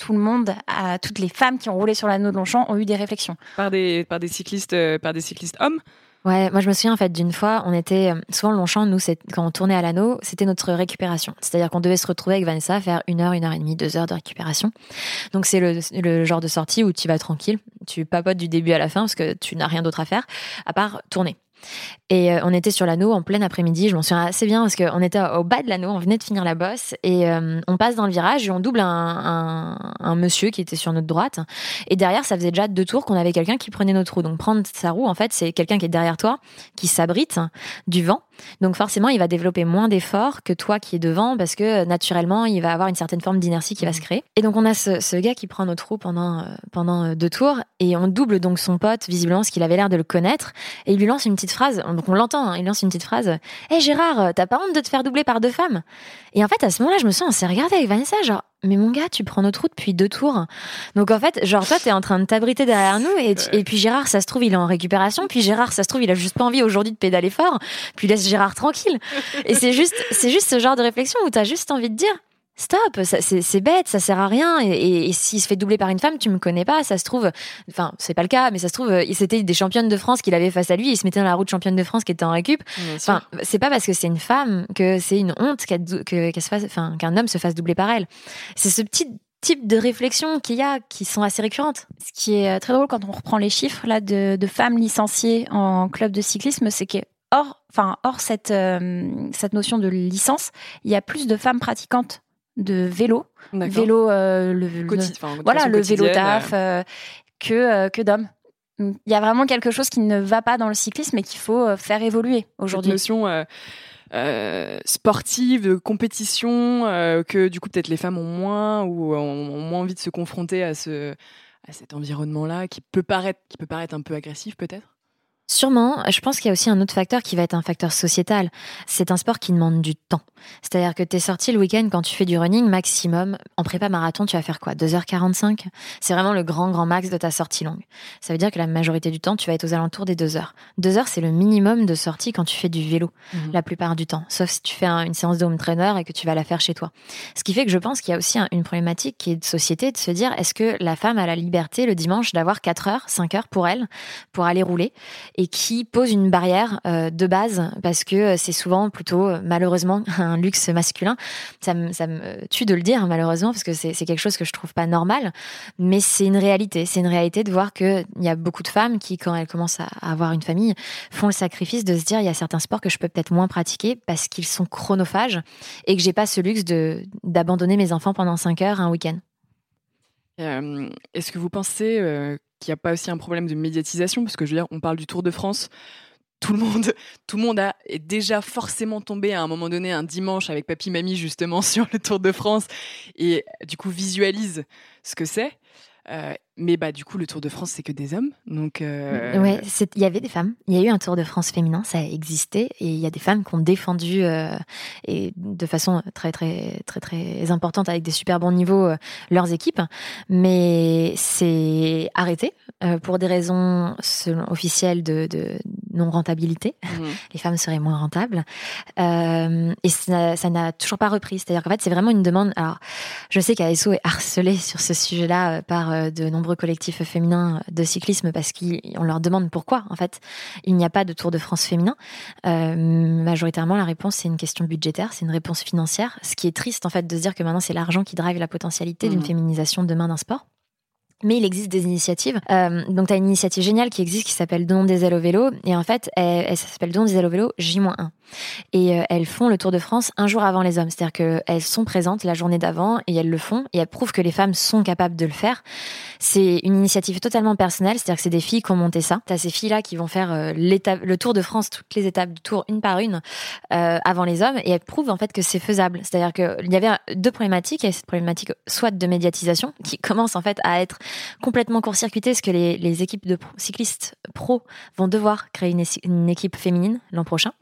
tout le monde, toutes les femmes qui ont roulé sur l'anneau de Longchamp ont eu des réflexions. Par des, par des cyclistes, euh, par des cyclistes hommes Ouais, moi je me souviens en fait d'une fois, on était euh, souvent Longchamp, nous quand on tournait à l'anneau, c'était notre récupération. C'est-à-dire qu'on devait se retrouver avec Vanessa, faire une heure, une heure et demie, deux heures de récupération. Donc c'est le, le, genre de sortie où tu vas tranquille, tu papotes du début à la fin parce que tu n'as rien d'autre à faire à part tourner. Et euh, on était sur l'anneau en plein après-midi. Je m'en souviens assez bien parce qu'on était au bas de l'anneau, on venait de finir la bosse et euh, on passe dans le virage et on double un, un, monsieur qui était sur notre droite. Et derrière, ça faisait déjà deux tours qu'on avait quelqu'un qui prenait notre roue. Donc prendre sa roue, en fait, c'est quelqu'un qui est derrière toi, qui s'abrite du vent. Donc forcément, il va développer moins d'efforts que toi qui es devant parce que naturellement, il va avoir une certaine forme d'inertie qui va se mmh. créer. Et donc on a ce, ce gars qui prend notre roue pendant, euh, pendant deux tours et on double donc son pote, visiblement, ce qu'il avait l'air de le connaître. Et il lui lance une petite phrase, donc on l'entend, hein, il lance une petite phrase. Hé hey Gérard, t'as pas honte de te faire doubler par deux femmes? Et en fait, à ce moment-là, je me sens, on s'est regardé avec Vanessa, genre, mais mon gars, tu prends notre route depuis deux tours. Donc en fait, genre toi, t'es en train de t'abriter derrière nous, et, et, puis Gérard, ça se trouve, il est en récupération, puis Gérard, ça se trouve, il a juste pas envie aujourd'hui de pédaler fort, puis laisse Gérard tranquille. Et c'est juste, c'est juste ce genre de réflexion où t'as juste envie de dire, stop, c'est bête, ça sert à rien. Et, s'il se fait doubler par une femme, tu me connais pas, ça se trouve, enfin, c'est pas le cas, mais ça se trouve, c'était des championnes de France qu'il avait face à lui, il se mettait dans la route championne de France qui était en récup. Enfin, c'est pas parce que c'est une femme que c'est une honte qu'un homme se fasse doubler par elle. C'est ce petit type de réflexion qu'il y a qui sont assez récurrentes. Ce qui est euh, très drôle quand on reprend les chiffres là de, de femmes licenciées en club de cyclisme, c'est que hors, enfin, hors cette, cette notion de licence, il y a plus de femmes pratiquantes de vélo, vélo, le, voilà, le vélo taf, que, que d'hommes. Il y a vraiment quelque chose qui ne va pas dans le cyclisme et qu'il faut faire évoluer aujourd'hui. Notion euh, sportive, de compétition, euh, que du coup peut-être les femmes ont moins ou ont, moins envie de se confronter à ce à cet environnement-là qui peut paraître qui peut paraître un peu agressif peut-être? Sûrement, je pense qu'il y a aussi un autre facteur qui va être un facteur sociétal. C'est un sport qui demande du temps. C'est-à-dire que tu es sorti le week-end quand tu fais du running maximum. En prépa marathon, tu vas faire quoi? 2h45 C'est vraiment le grand, grand max de ta sortie longue. Ça veut dire que la majorité du temps, tu vas être aux alentours des 2 heures. 2 heures, c'est le minimum de sortie quand tu fais du vélo, mhm. la plupart du temps. Sauf si tu fais une séance de home trainer et que tu vas la faire chez toi. Ce qui fait que je pense qu'il y a aussi une problématique qui est de société, de se dire est-ce que la femme a la liberté le dimanche d'avoir 4 heures, 5 heures pour elle, pour aller rouler? Et qui pose une barrière euh, de base parce que euh, c'est souvent plutôt euh, malheureusement <laughs> un luxe masculin. Ça me, tue de le dire malheureusement parce que c'est quelque chose que je trouve pas normal, mais c'est une réalité. C'est une réalité de voir qu'il y a beaucoup de femmes qui, quand elles commencent à avoir une famille, font le sacrifice de se dire il y a certains sports que je peux peut-être moins pratiquer parce qu'ils sont chronophages et que j'ai pas ce luxe d'abandonner mes enfants pendant 5 heures un week-end. Est-ce que vous pensez qu'il n'y a pas aussi un problème de médiatisation Parce que je veux dire, on parle du Tour de France. Tout le monde, <laughs> tout le monde a, est déjà forcément tombé à un moment donné un dimanche avec papy mamie justement <laughs> sur le Tour de France et du coup visualise ce que c'est. Euh, mais bah du coup le Tour de France c'est que des hommes donc euh... ouais il y avait des femmes. Il y a eu un Tour de France féminin ça a existé et il y a des femmes qui ont défendu euh, et de façon très très très très importante avec des super bons niveaux euh, leurs équipes. Mais c'est arrêté euh, pour des raisons selon, officielles de, de non rentabilité mmh. <laughs> les femmes seraient moins rentables. Et ça n'a toujours pas repris. C'est à dire qu'en fait c'est vraiment une demande. Alors je sais qu'ASO est harcelé sur ce sujet là par de nombreux collectifs féminins de cyclisme parce qu'on leur demande pourquoi, en fait, il n'y a pas de Tour de France féminin. Euh, majoritairement, la réponse, c'est une question budgétaire, c'est une réponse financière. Ce qui est triste, en fait, de se dire que maintenant, c'est l'argent qui drive la potentialité d'une mmh. féminisation demain d'un sport. Mais il existe des initiatives. Euh, donc, tu as une initiative géniale qui existe qui s'appelle Don des ailes au vélo. Et en fait, elle, elle s'appelle Don des ailes au vélo J-1. Et euh, elles font le Tour de France un jour avant les hommes. C'est-à-dire qu'elles sont présentes la journée d'avant et elles le font. Et elles prouvent que les femmes sont capables de le faire. C'est une initiative totalement personnelle. C'est-à-dire que c'est des filles qui ont monté ça. Tu as ces filles-là qui vont faire euh, le Tour de France, toutes les étapes du Tour, une par une, euh, avant les hommes. Et elles prouvent en fait que c'est faisable. C'est-à-dire qu'il y avait deux problématiques. Il y a cette problématique soit de médiatisation qui commence en fait à être complètement court-circuitée parce que les, équipes de cyclistes pro vont devoir créer une équipe féminine l'an prochain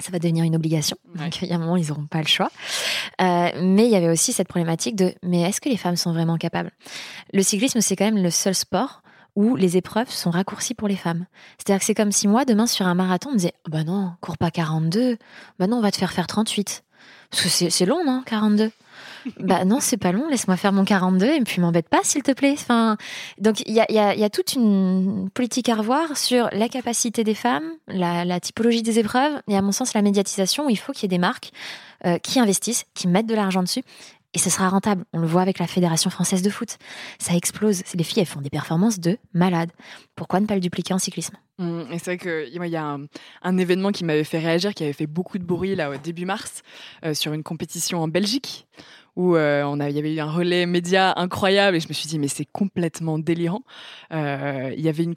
ça va devenir une obligation. Donc, il y a un moment, ils n'auront pas le choix. Euh, mais il y avait aussi cette problématique de mais est-ce que les femmes sont vraiment capables? Le cyclisme, c'est quand même le seul sport où les épreuves sont raccourcies pour les femmes. C'est-à-dire que c'est comme si moi, demain, sur un marathon, on me disait bah non, cours pas 42, bah non, on va te faire faire 38. Parce que c'est long, non, 42 bah non, c'est pas long, laisse-moi faire mon 42 et puis m'embête pas, s'il te plaît. Enfin, donc il y a, y, a, y a, toute une politique à revoir sur la capacité des femmes, la, typologie des épreuves et à mon sens la médiatisation où il faut qu'il y ait des marques euh, qui investissent, qui mettent de l'argent dessus. Et ce sera rentable. On le voit avec la Fédération française de foot. Ça explose. Les filles, elles font des performances de malades. Pourquoi ne pas le dupliquer en cyclisme? Mmh, Et c'est vrai qu'il y a un, un, événement qui m'avait fait réagir, qui avait fait beaucoup de bruit là au début mars, euh, sur une compétition en Belgique, où euh, on il y avait eu un relais média incroyable et je me suis dit mais c'est complètement délirant. Euh, il y avait une,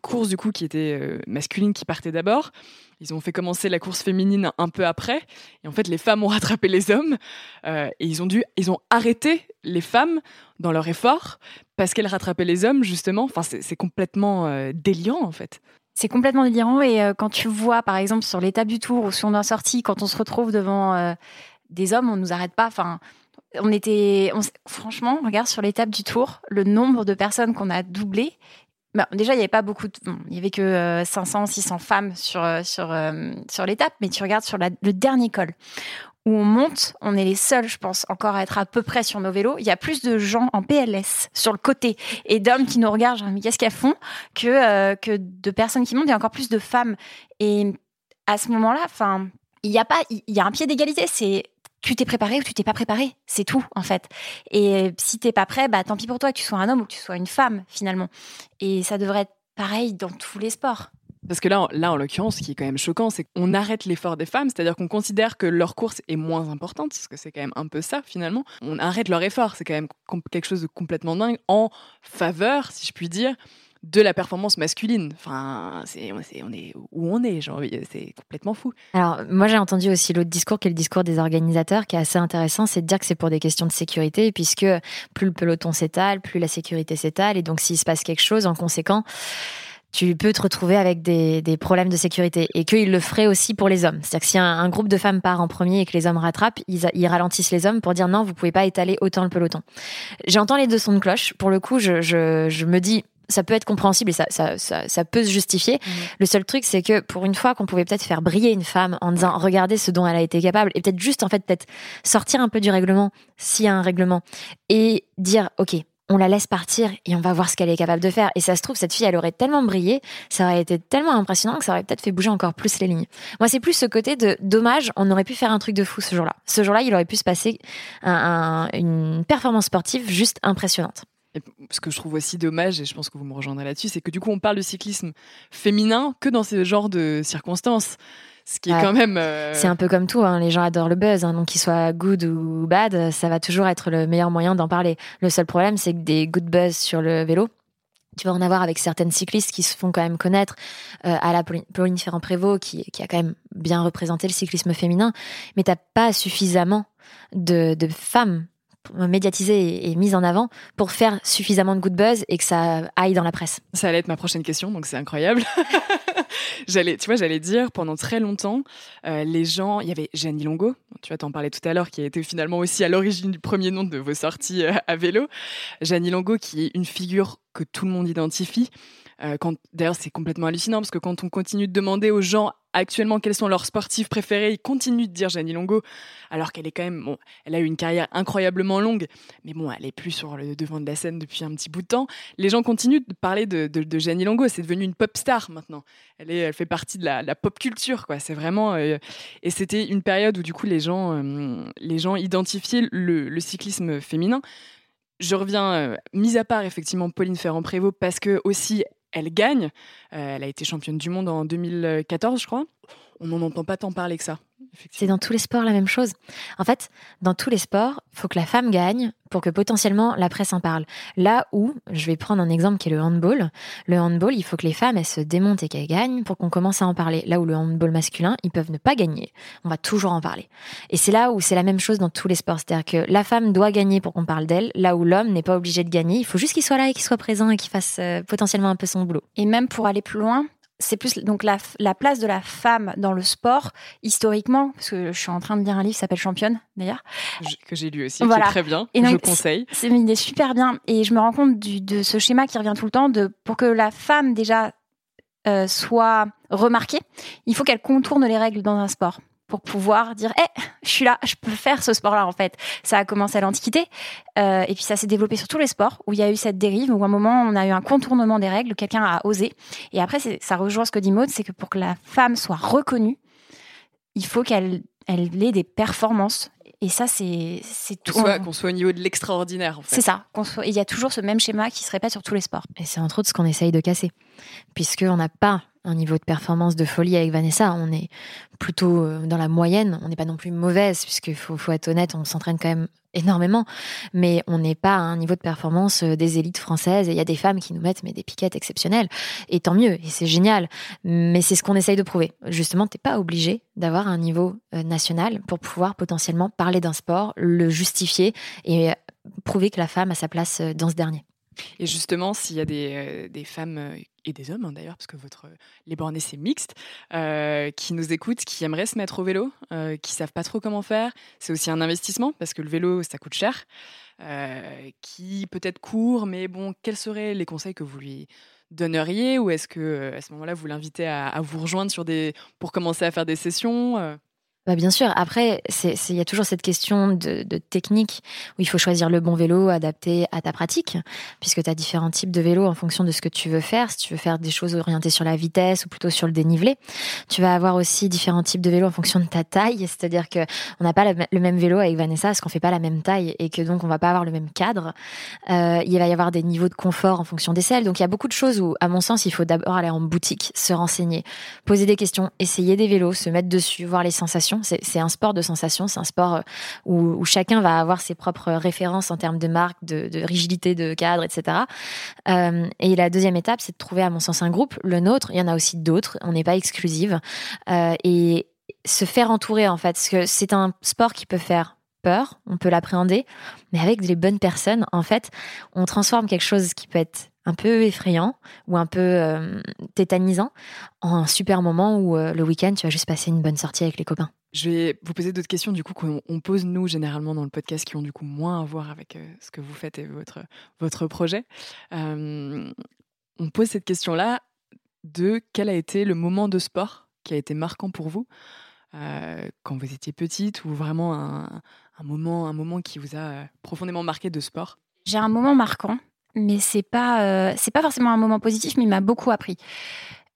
course du coup qui était euh, masculine qui partait d'abord. Ils ont fait commencer la course féminine un peu après et en fait les femmes ont <laughs> rattrapé les hommes et ils ont dû, ils ont arrêté les femmes dans leur effort parce qu'elles rattrapaient les hommes justement. Enfin c'est complètement délirant en fait. C'est complètement délirant et quand tu vois par exemple sur l'étape du tour ou sur une sortie quand on se retrouve devant des hommes, on nous arrête pas. Enfin, on était, franchement, regarde sur l'étape du tour, le nombre de personnes qu'on a doublé. Bah, déjà, il n'y avait pas beaucoup, de, il y avait que 500, euh, 600 femmes sur euh, sur euh, sur l'étape, mais tu regardes sur le dernier col où on monte, on est les seuls, je pense, encore à être à peu près sur nos vélos. Il y a plus de gens en PLS sur le côté et d'hommes qui nous regardent, genre, mais qu'est-ce qu'elles font, que que de personnes qui montent. Il y a encore plus de femmes. Et à ce moment-là, enfin, il y a pas, il y a un pied d'égalité. C'est tu t'es préparé ou tu t'es pas préparé, c'est tout en fait. Et si t'es pas prêt, bah tant pis pour toi, que tu sois un homme ou que tu sois une femme finalement. Et ça devrait être pareil dans tous les sports. Parce que là, là en l'occurrence, ce qui est quand même choquant, c'est qu'on arrête l'effort des femmes, c'est-à-dire qu'on considère que leur course est moins importante, parce que c'est quand même un peu ça finalement. On arrête leur effort, c'est quand même quelque chose de complètement dingue, en faveur, si je puis dire, de la performance masculine. Enfin, c'est, on, est, où on est, genre, c'est complètement fou. Alors, moi, j'ai entendu aussi l'autre discours qui est le discours des organisateurs, qui est assez intéressant, c'est de dire que c'est pour des questions de sécurité, puisque plus le peloton s'étale, plus la sécurité s'étale, et donc s'il se passe quelque chose, en conséquent, tu peux te retrouver avec des, problèmes de sécurité et qu'ils le feraient aussi pour les hommes. C'est-à-dire que si un, groupe de femmes part en premier et que les hommes rattrapent, ils, ralentissent les hommes pour dire non, vous pouvez pas étaler autant le peloton. J'entends les deux sons de cloche. Pour le coup, je me dis ça peut être compréhensible et ça, ça, ça, ça peut se justifier. Mhm. Le seul truc, c'est que pour une fois qu'on pouvait peut-être faire briller une femme en disant regardez ce dont elle a été capable et peut-être juste en fait peut-être sortir un peu du règlement s'il y a un règlement et dire ok on la laisse partir et on va voir ce qu'elle est capable de faire. Et ça se trouve, cette fille, elle aurait tellement brillé, ça aurait été tellement impressionnant que ça aurait peut-être fait bouger encore plus les lignes. Moi, c'est plus ce côté de dommage, on aurait pu faire un truc de fou ce jour-là. Ce jour-là, il aurait pu se passer une performance sportive juste impressionnante ce que je trouve aussi dommage, et je pense que vous me rejoindrez là-dessus, c'est que du coup, on parle de cyclisme féminin que dans ce genre de circonstances. Ce qui est quand même. Euh, c'est un peu comme tout, hein. les gens adorent le buzz, hein. donc qu'il soit good ou bad, ça va toujours être le meilleur moyen d'en parler. Le seul problème, c'est que des good buzz sur le vélo, tu vas en avoir avec certaines cyclistes qui se font quand même connaître, euh, à la Pauline Ferrand-Prévot, qui, qui, a quand même bien représenté le cyclisme féminin, mais t'as pas suffisamment de, de femmes médiatisée et, mise en avant pour faire suffisamment de good buzz et que ça aille dans la presse Ça allait être ma prochaine question, donc c'est incroyable. <laughs> j'allais, tu vois, j'allais dire pendant très longtemps, euh, les gens, il y avait Jeannie Longo, tu vas t'en parler tout à l'heure, qui a été finalement aussi à l'origine du premier nom de vos sorties euh, à vélo. Jeannie Longo, qui est une figure que tout le monde identifie. Euh, d'ailleurs, c'est complètement hallucinant parce que quand on continue de demander aux gens actuellement quels sont leurs sportifs préférés, ils continuent de dire Jeannie Longo, alors qu'elle est quand même, bon, elle a eu une carrière incroyablement longue, mais bon, elle est plus sur le devant de la scène depuis un petit bout de temps. Les gens continuent de parler de, de, Jeannie Longo, c'est devenu une pop star maintenant. Elle, est, elle fait partie de la, pop culture, quoi. C'est vraiment, euh, et c'était une période où du coup les gens, euh, les gens identifiaient le, cyclisme féminin je reviens, mis à part effectivement Pauline Ferrand-Prévot, parce que aussi elle gagne. Euh, elle a été championne du monde en 2014, je crois. On n'en entend pas tant parler que ça. C'est dans tous les sports la même chose. En fait, dans tous les sports, il faut que la femme gagne pour que potentiellement la presse en parle. Là où, je vais prendre un exemple qui est le handball. Le handball, il faut que les femmes elles se démontent et qu'elles gagnent pour qu'on commence à en parler. Là où le handball masculin, ils peuvent ne pas gagner, on va toujours en parler. Et c'est là où c'est la même chose dans tous les sports, c'est-à-dire que la femme doit gagner pour qu'on parle d'elle, là où l'homme n'est pas obligé de gagner. Il faut juste qu'il soit là et qu'il soit présent et qu'il fasse euh, potentiellement un peu son boulot. Et même pour aller plus loin, c'est plus donc la, la, place de la femme dans le sport historiquement parce que je suis en train de lire un livre qui s'appelle Championne d'ailleurs. Que j'ai lu aussi voilà. qui est très bien et je conseille. c'est une idée super bien et je me rends compte du, de ce schéma qui revient tout le temps de pour que la femme déjà euh, soit remarquée il faut qu'elle contourne les règles dans un sport pour pouvoir dire eh je suis là je peux faire ce sport là en fait ça a commencé à l'antiquité euh, et puis ça s'est développé sur tous les sports où il y a eu cette dérive où à un moment on a eu un contournement des règles quelqu'un a osé et après ça rejoint ce que dit Maud c'est que pour que la femme soit reconnue il faut qu'elle elle ait des performances et ça, c'est tout. Qu'on soit, au niveau de l'extraordinaire, en fait. C'est ça. Il y a toujours ce même schéma qui se répète sur tous les sports. Et c'est entre autres ce qu'on essaye de casser. Puisqu'on n'a pas un niveau de performance de folie avec Vanessa. On est plutôt euh, dans la moyenne. On n'est pas non plus mauvaise, puisqu'il faut, faut être honnête, on s'entraîne quand même énormément. Mais on n'est pas à un niveau de performance euh, des élites françaises. Et il y a des femmes qui nous mettent mais des piquettes exceptionnelles. Et tant mieux. Et c'est génial. Mais c'est ce qu'on essaye de prouver. Justement, t'es pas obligé d'avoir un niveau euh, national pour pouvoir potentiellement parler d'un sport, le justifier et prouver que la femme a sa place dans ce dernier. Et justement, s'il y a des, des femmes et des hommes hein, d'ailleurs, parce que votre les bornés c'est mixte, euh, qui nous écoutent, qui aimeraient se mettre au vélo, euh, qui savent pas trop comment faire. C'est aussi un investissement parce que le vélo ça coûte cher, euh, qui peut-être court, mais bon, quels seraient les conseils que vous lui donneriez? Ou est-ce que à ce moment-là vous l'invitez à, vous rejoindre sur des pour commencer à faire des sessions Bah bien sûr. Après, il y a toujours cette question de, technique où il faut choisir le bon vélo adapté à ta pratique, puisque tu as différents types de vélos en fonction de ce que tu veux faire. Si tu veux faire des choses orientées sur la vitesse ou plutôt sur le dénivelé, tu vas avoir aussi différents types de vélos en fonction de ta taille. C'est-à-dire que on n'a pas le même vélo avec Vanessa, parce qu'on fait pas la même taille et que donc on va pas avoir le même cadre. Euh, il va y avoir des niveaux de confort en fonction des selles. Donc il y a beaucoup de choses où, à mon sens, il faut d'abord aller en boutique, se renseigner, poser des questions, essayer des vélos, se mettre dessus, voir les sensations c'est un sport de sensation, c'est un sport euh, où, chacun va avoir ses propres références en termes de marque, de, rigidité, de cadre, etc. Euh, et la deuxième étape, c'est de trouver, à mon sens, un groupe, le nôtre. Il y en a aussi d'autres. On n'est pas exclusive. Euh, et se faire entourer, en fait, parce que c'est un sport qui peut faire peur, on peut l'appréhender, mais avec les bonnes personnes, en fait, on transforme quelque chose qui peut être un peu effrayant ou un peu euh, tétanisant en un super moment où euh, le week-end, tu vas juste passer une bonne sortie avec les copains. Je vais vous poser d'autres questions du coup qu'on pose nous généralement dans le podcast qui ont du coup moins à voir avec euh, ce que vous faites et votre, votre projet. on pose cette question-là de quel a été le moment de sport qui a été marquant pour vous quand vous étiez petite ou vraiment un, un, moment, un moment qui vous a profondément marqué de sport? J'ai un moment marquant mais c'est pas euh, c'est pas forcément un moment positif, mais il m'a beaucoup appris.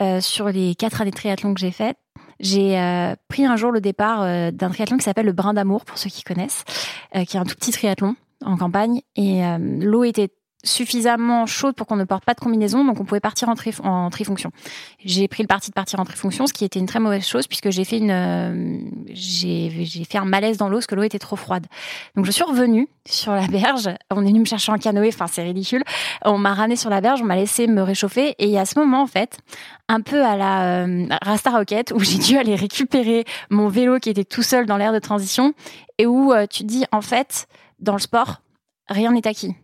Euh, sur les quatre années de triathlon que j'ai faites, j'ai euh, pris un jour le départ d'un triathlon qui s'appelle le Brin d'Amour, pour ceux qui connaissent, qui est un tout petit triathlon en campagne. Et l'eau était suffisamment chaude pour qu'on ne porte pas de combinaison, donc on pouvait partir en, tri en trifonction. J'ai pris le parti de partir en trifonction, ce qui était une très mauvaise chose puisque j'ai fait une, euh, j'ai fait un malaise dans l'eau parce que l'eau était trop froide. Donc je suis revenue sur la berge. On est venu me chercher en canoë, enfin c'est ridicule. On m'a ramené sur la berge, on m'a laissé me réchauffer et à ce moment en fait, un peu à la euh, Rasta Rocket où j'ai dû aller récupérer mon vélo qui était tout seul dans l'air de transition et où euh, tu dis en fait dans le sport rien n'est acquis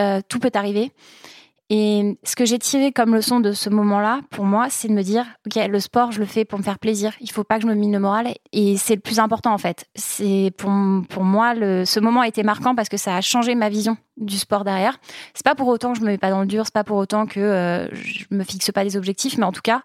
euh, tout peut arriver. Et ce que j'ai tiré comme leçon de ce moment-là, pour moi, c'est de me dire, ok, le sport, je le fais pour me faire plaisir. Il faut pas que je me mine le moral. Et c'est le plus important, en fait. C'est pour, pour moi, ce moment a été marquant parce que ça a changé ma vision du sport derrière. C'est pas pour autant que je me mets pas dans le dur. C'est pas pour autant que euh, je me fixe pas des objectifs. Mais en tout cas,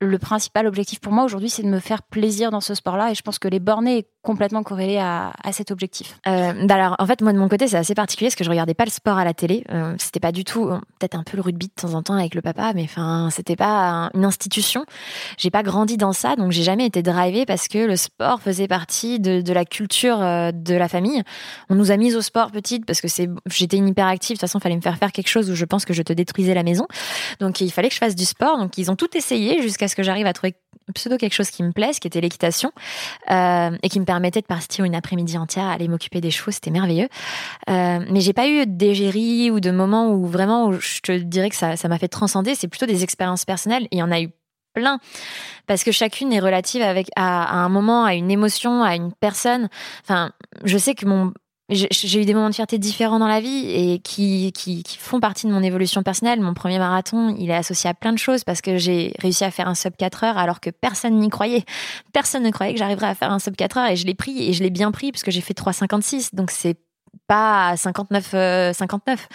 le principal objectif pour moi aujourd'hui, c'est de me faire plaisir dans ce sport-là. Et je pense que les bornés complètement corrélé à, cet objectif. Euh, bah alors, en fait, moi de mon côté, c'est assez particulier parce que je regardais pas le sport à la télé. Euh, c'était pas du tout, euh, peut-être un peu le rugby de temps en temps avec le papa, mais enfin, c'était pas une institution. J'ai pas grandi dans ça, donc j'ai jamais été drivée parce que le sport faisait partie de, de la culture euh, de la famille. On nous a mis au sport petite parce que c'est, j'étais une hyperactive. De toute façon, fallait me faire faire quelque chose où je pense que je te détruisais la maison. Donc il fallait que je fasse du sport. Donc ils ont tout essayé jusqu'à ce que j'arrive à trouver pseudo quelque chose qui me plaise, qui était l'équitation, euh, et qui me permettait de partir une après-midi entière à aller m'occuper des chevaux, c'était merveilleux. Euh, mais j'ai pas eu d'égérie ou de moments où vraiment où je te dirais que ça, ça m'a fait transcender. C'est plutôt des expériences personnelles. Il y en a eu plein parce que chacune est relative avec à, à, un moment à une émotion à une personne enfin je sais que mon j'ai eu des moments de fierté différents dans la vie et qui, qui, qui, font partie de mon évolution personnelle. Mon premier marathon, il est associé à plein de choses parce que j'ai réussi à faire un sub 4 heures alors que personne n'y croyait. Personne ne croyait que j'arriverais à faire un sub 4 heures et je l'ai pris et je l'ai bien pris parce que j'ai fait 3,56. Donc c'est pas 59 59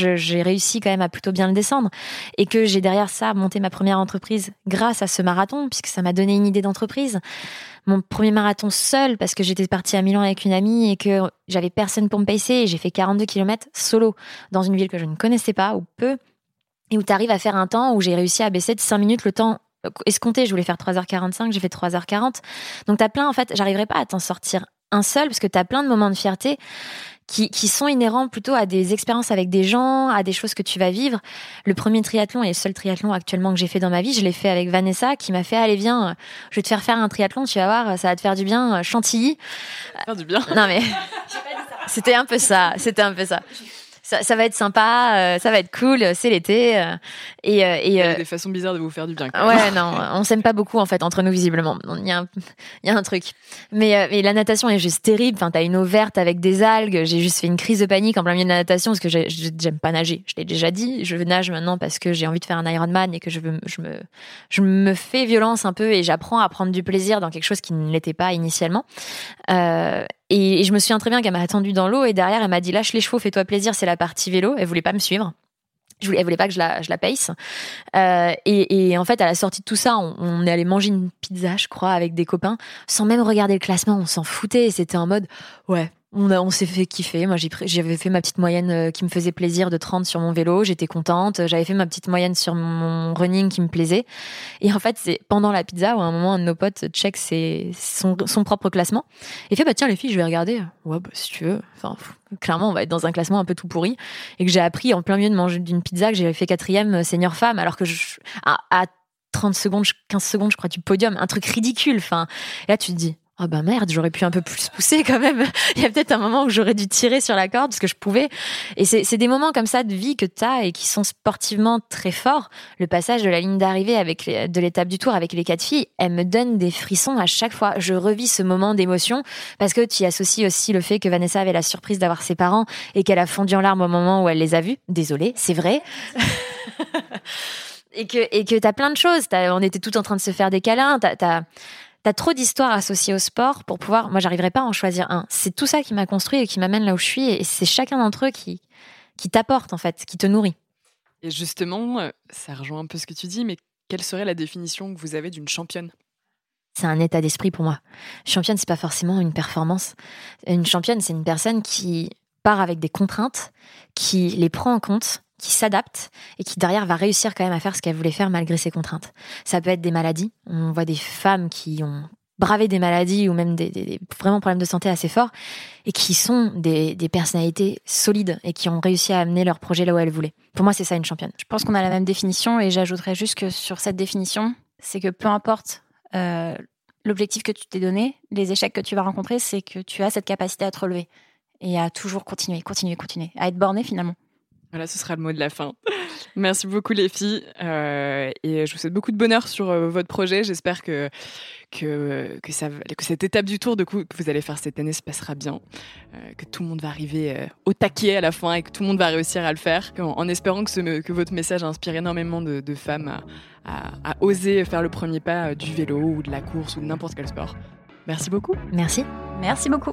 euh, j'ai réussi quand même à plutôt bien le descendre et que j'ai derrière ça monté ma première entreprise grâce à ce marathon puisque ça m'a donné une idée d'entreprise mon premier marathon seul parce que j'étais partie à Milan avec une amie et que j'avais personne pour me pacer et j'ai fait 42 km solo dans une ville que je ne connaissais pas ou peu et où tu arrives à faire un temps où j'ai réussi à baisser de 5 minutes le temps escompté. Je voulais faire 3h45, j'ai fait 3h40. Donc tu as plein, en fait, j'arriverai pas à t'en sortir un seul parce que tu as plein de moments de fierté qui, qui, sont inhérents plutôt à des expériences avec des gens, à des choses que tu vas vivre. Le premier triathlon et le seul triathlon actuellement que j'ai fait dans ma vie, je l'ai fait avec Vanessa qui m'a fait allez viens, je vais te faire faire un triathlon, tu vas voir, ça va te faire du bien, Chantilly. Faire du bien. Non mais <laughs> c'était un peu ça, c'était un peu ça ça, va être sympa, euh, ça va être cool, c'est l'été. Euh, et, euh, et, Il y a des façons bizarres de vous faire du bien. Ouais, non, on s'aime pas beaucoup en fait entre nous visiblement. Il y a un, il y a un truc. Mais, mais la natation est juste terrible. Enfin, t'as une eau verte avec des algues. J'ai juste fait une crise de panique en plein milieu de la natation parce que j'aime pas nager. Je l'ai déjà dit. Je nage maintenant parce que j'ai envie de faire un Ironman et que je veux, je me, je me fais violence un peu et j'apprends à prendre du plaisir dans quelque chose qui ne l'était pas initialement. Euh, et, je me souviens très bien qu'elle m'a attendu dans l'eau et derrière elle m'a dit lâche les chevaux, fais-toi plaisir, c'est la partie vélo. Elle voulait pas me suivre. Je voulais, elle voulait pas que je la, je la. Euh, et, et, en fait, à la sortie de tout ça, on, on, est allé manger une pizza, je crois, avec des copains, sans même regarder le classement. On s'en foutait. C'était en mode, ouais, on, on s'est fait kiffer. Moi, j'avais fait ma petite moyenne euh, qui me faisait plaisir de 30 sur mon vélo. J'étais contente. J'avais fait ma petite moyenne sur mon running qui me plaisait. Et en fait, c'est pendant la pizza où à un moment, un de nos potes check ses, son, son, propre classement et fait, bah tiens, les filles, je vais regarder. Ouais, bah, si tu veux. Enfin, clairement, on va être dans un classement un peu tout pourri. Et que j'ai appris en plein milieu de manger d'une pizza que j'ai fait quatrième euh, senior femme alors que je, à, à 30 secondes, 15 secondes, je crois, du podium. Un truc ridicule. Enfin, là, tu te dis, oh ben merde, j'aurais pu un peu plus pousser quand même. <laughs> Il y a peut-être un moment où j'aurais dû tirer sur la corde parce que je pouvais. Et c'est des moments comme ça de vie que tu as et qui sont sportivement très forts. Le passage de la ligne d'arrivée avec les, de l'étape du tour avec les quatre filles, elle me donne des frissons à chaque fois. Je revis ce moment d'émotion parce que tu y associes aussi le fait que Vanessa avait la surprise d'avoir ses parents et qu'elle a fondu en larmes au moment où elle les a vus. Désolée, c'est vrai. <laughs> et que et que t'as plein de choses. on était tout en train de se faire des câlins. T'as T'as trop d'histoires associées au sport pour pouvoir. Moi, j'arriverai pas à en choisir un. C'est tout ça qui m'a construit et qui m'amène là où je suis. Et c'est chacun d'entre eux qui, qui t'apporte, en fait, qui te nourrit. Et justement, euh, ça rejoint un peu ce que tu dis, mais quelle serait la définition que vous avez d'une championne? C'est un état d'esprit pour moi. Championne, c'est pas forcément une performance. Une championne, c'est une personne qui part avec des contraintes, qui les prend en compte, qui s'adapte et qui derrière va réussir quand même à faire ce qu'elle voulait faire malgré ses contraintes. Ça peut être des maladies. On voit des femmes qui ont bravé des maladies ou même des, vraiment problèmes de santé assez forts et qui sont des, des, personnalités solides et qui ont réussi à amener leur projet là où elles voulaient. Pour moi, c'est ça une championne. Je pense qu'on a la même définition et j'ajouterais juste que sur cette définition, c'est que peu importe euh, l'objectif que tu t'es donné, les échecs que tu vas rencontrer, c'est que tu as cette capacité à te relever et à toujours continuer, continuer, continuer, à être borné finalement. Voilà, ce sera le mot de la fin. <laughs> Merci beaucoup les filles euh, et je vous souhaite beaucoup de bonheur sur euh, votre projet. J'espère que, que, que, ça, que cette étape du tour de coup, que vous allez faire cette année se passera bien, euh, que tout le monde va arriver euh, au taquet à la fin et que tout le monde va réussir à le faire, en, en espérant que, ce, que votre message inspire énormément de, de femmes à, à, à, oser faire le premier pas du vélo ou de la course ou de n'importe quel sport. Merci beaucoup. Merci. Merci beaucoup.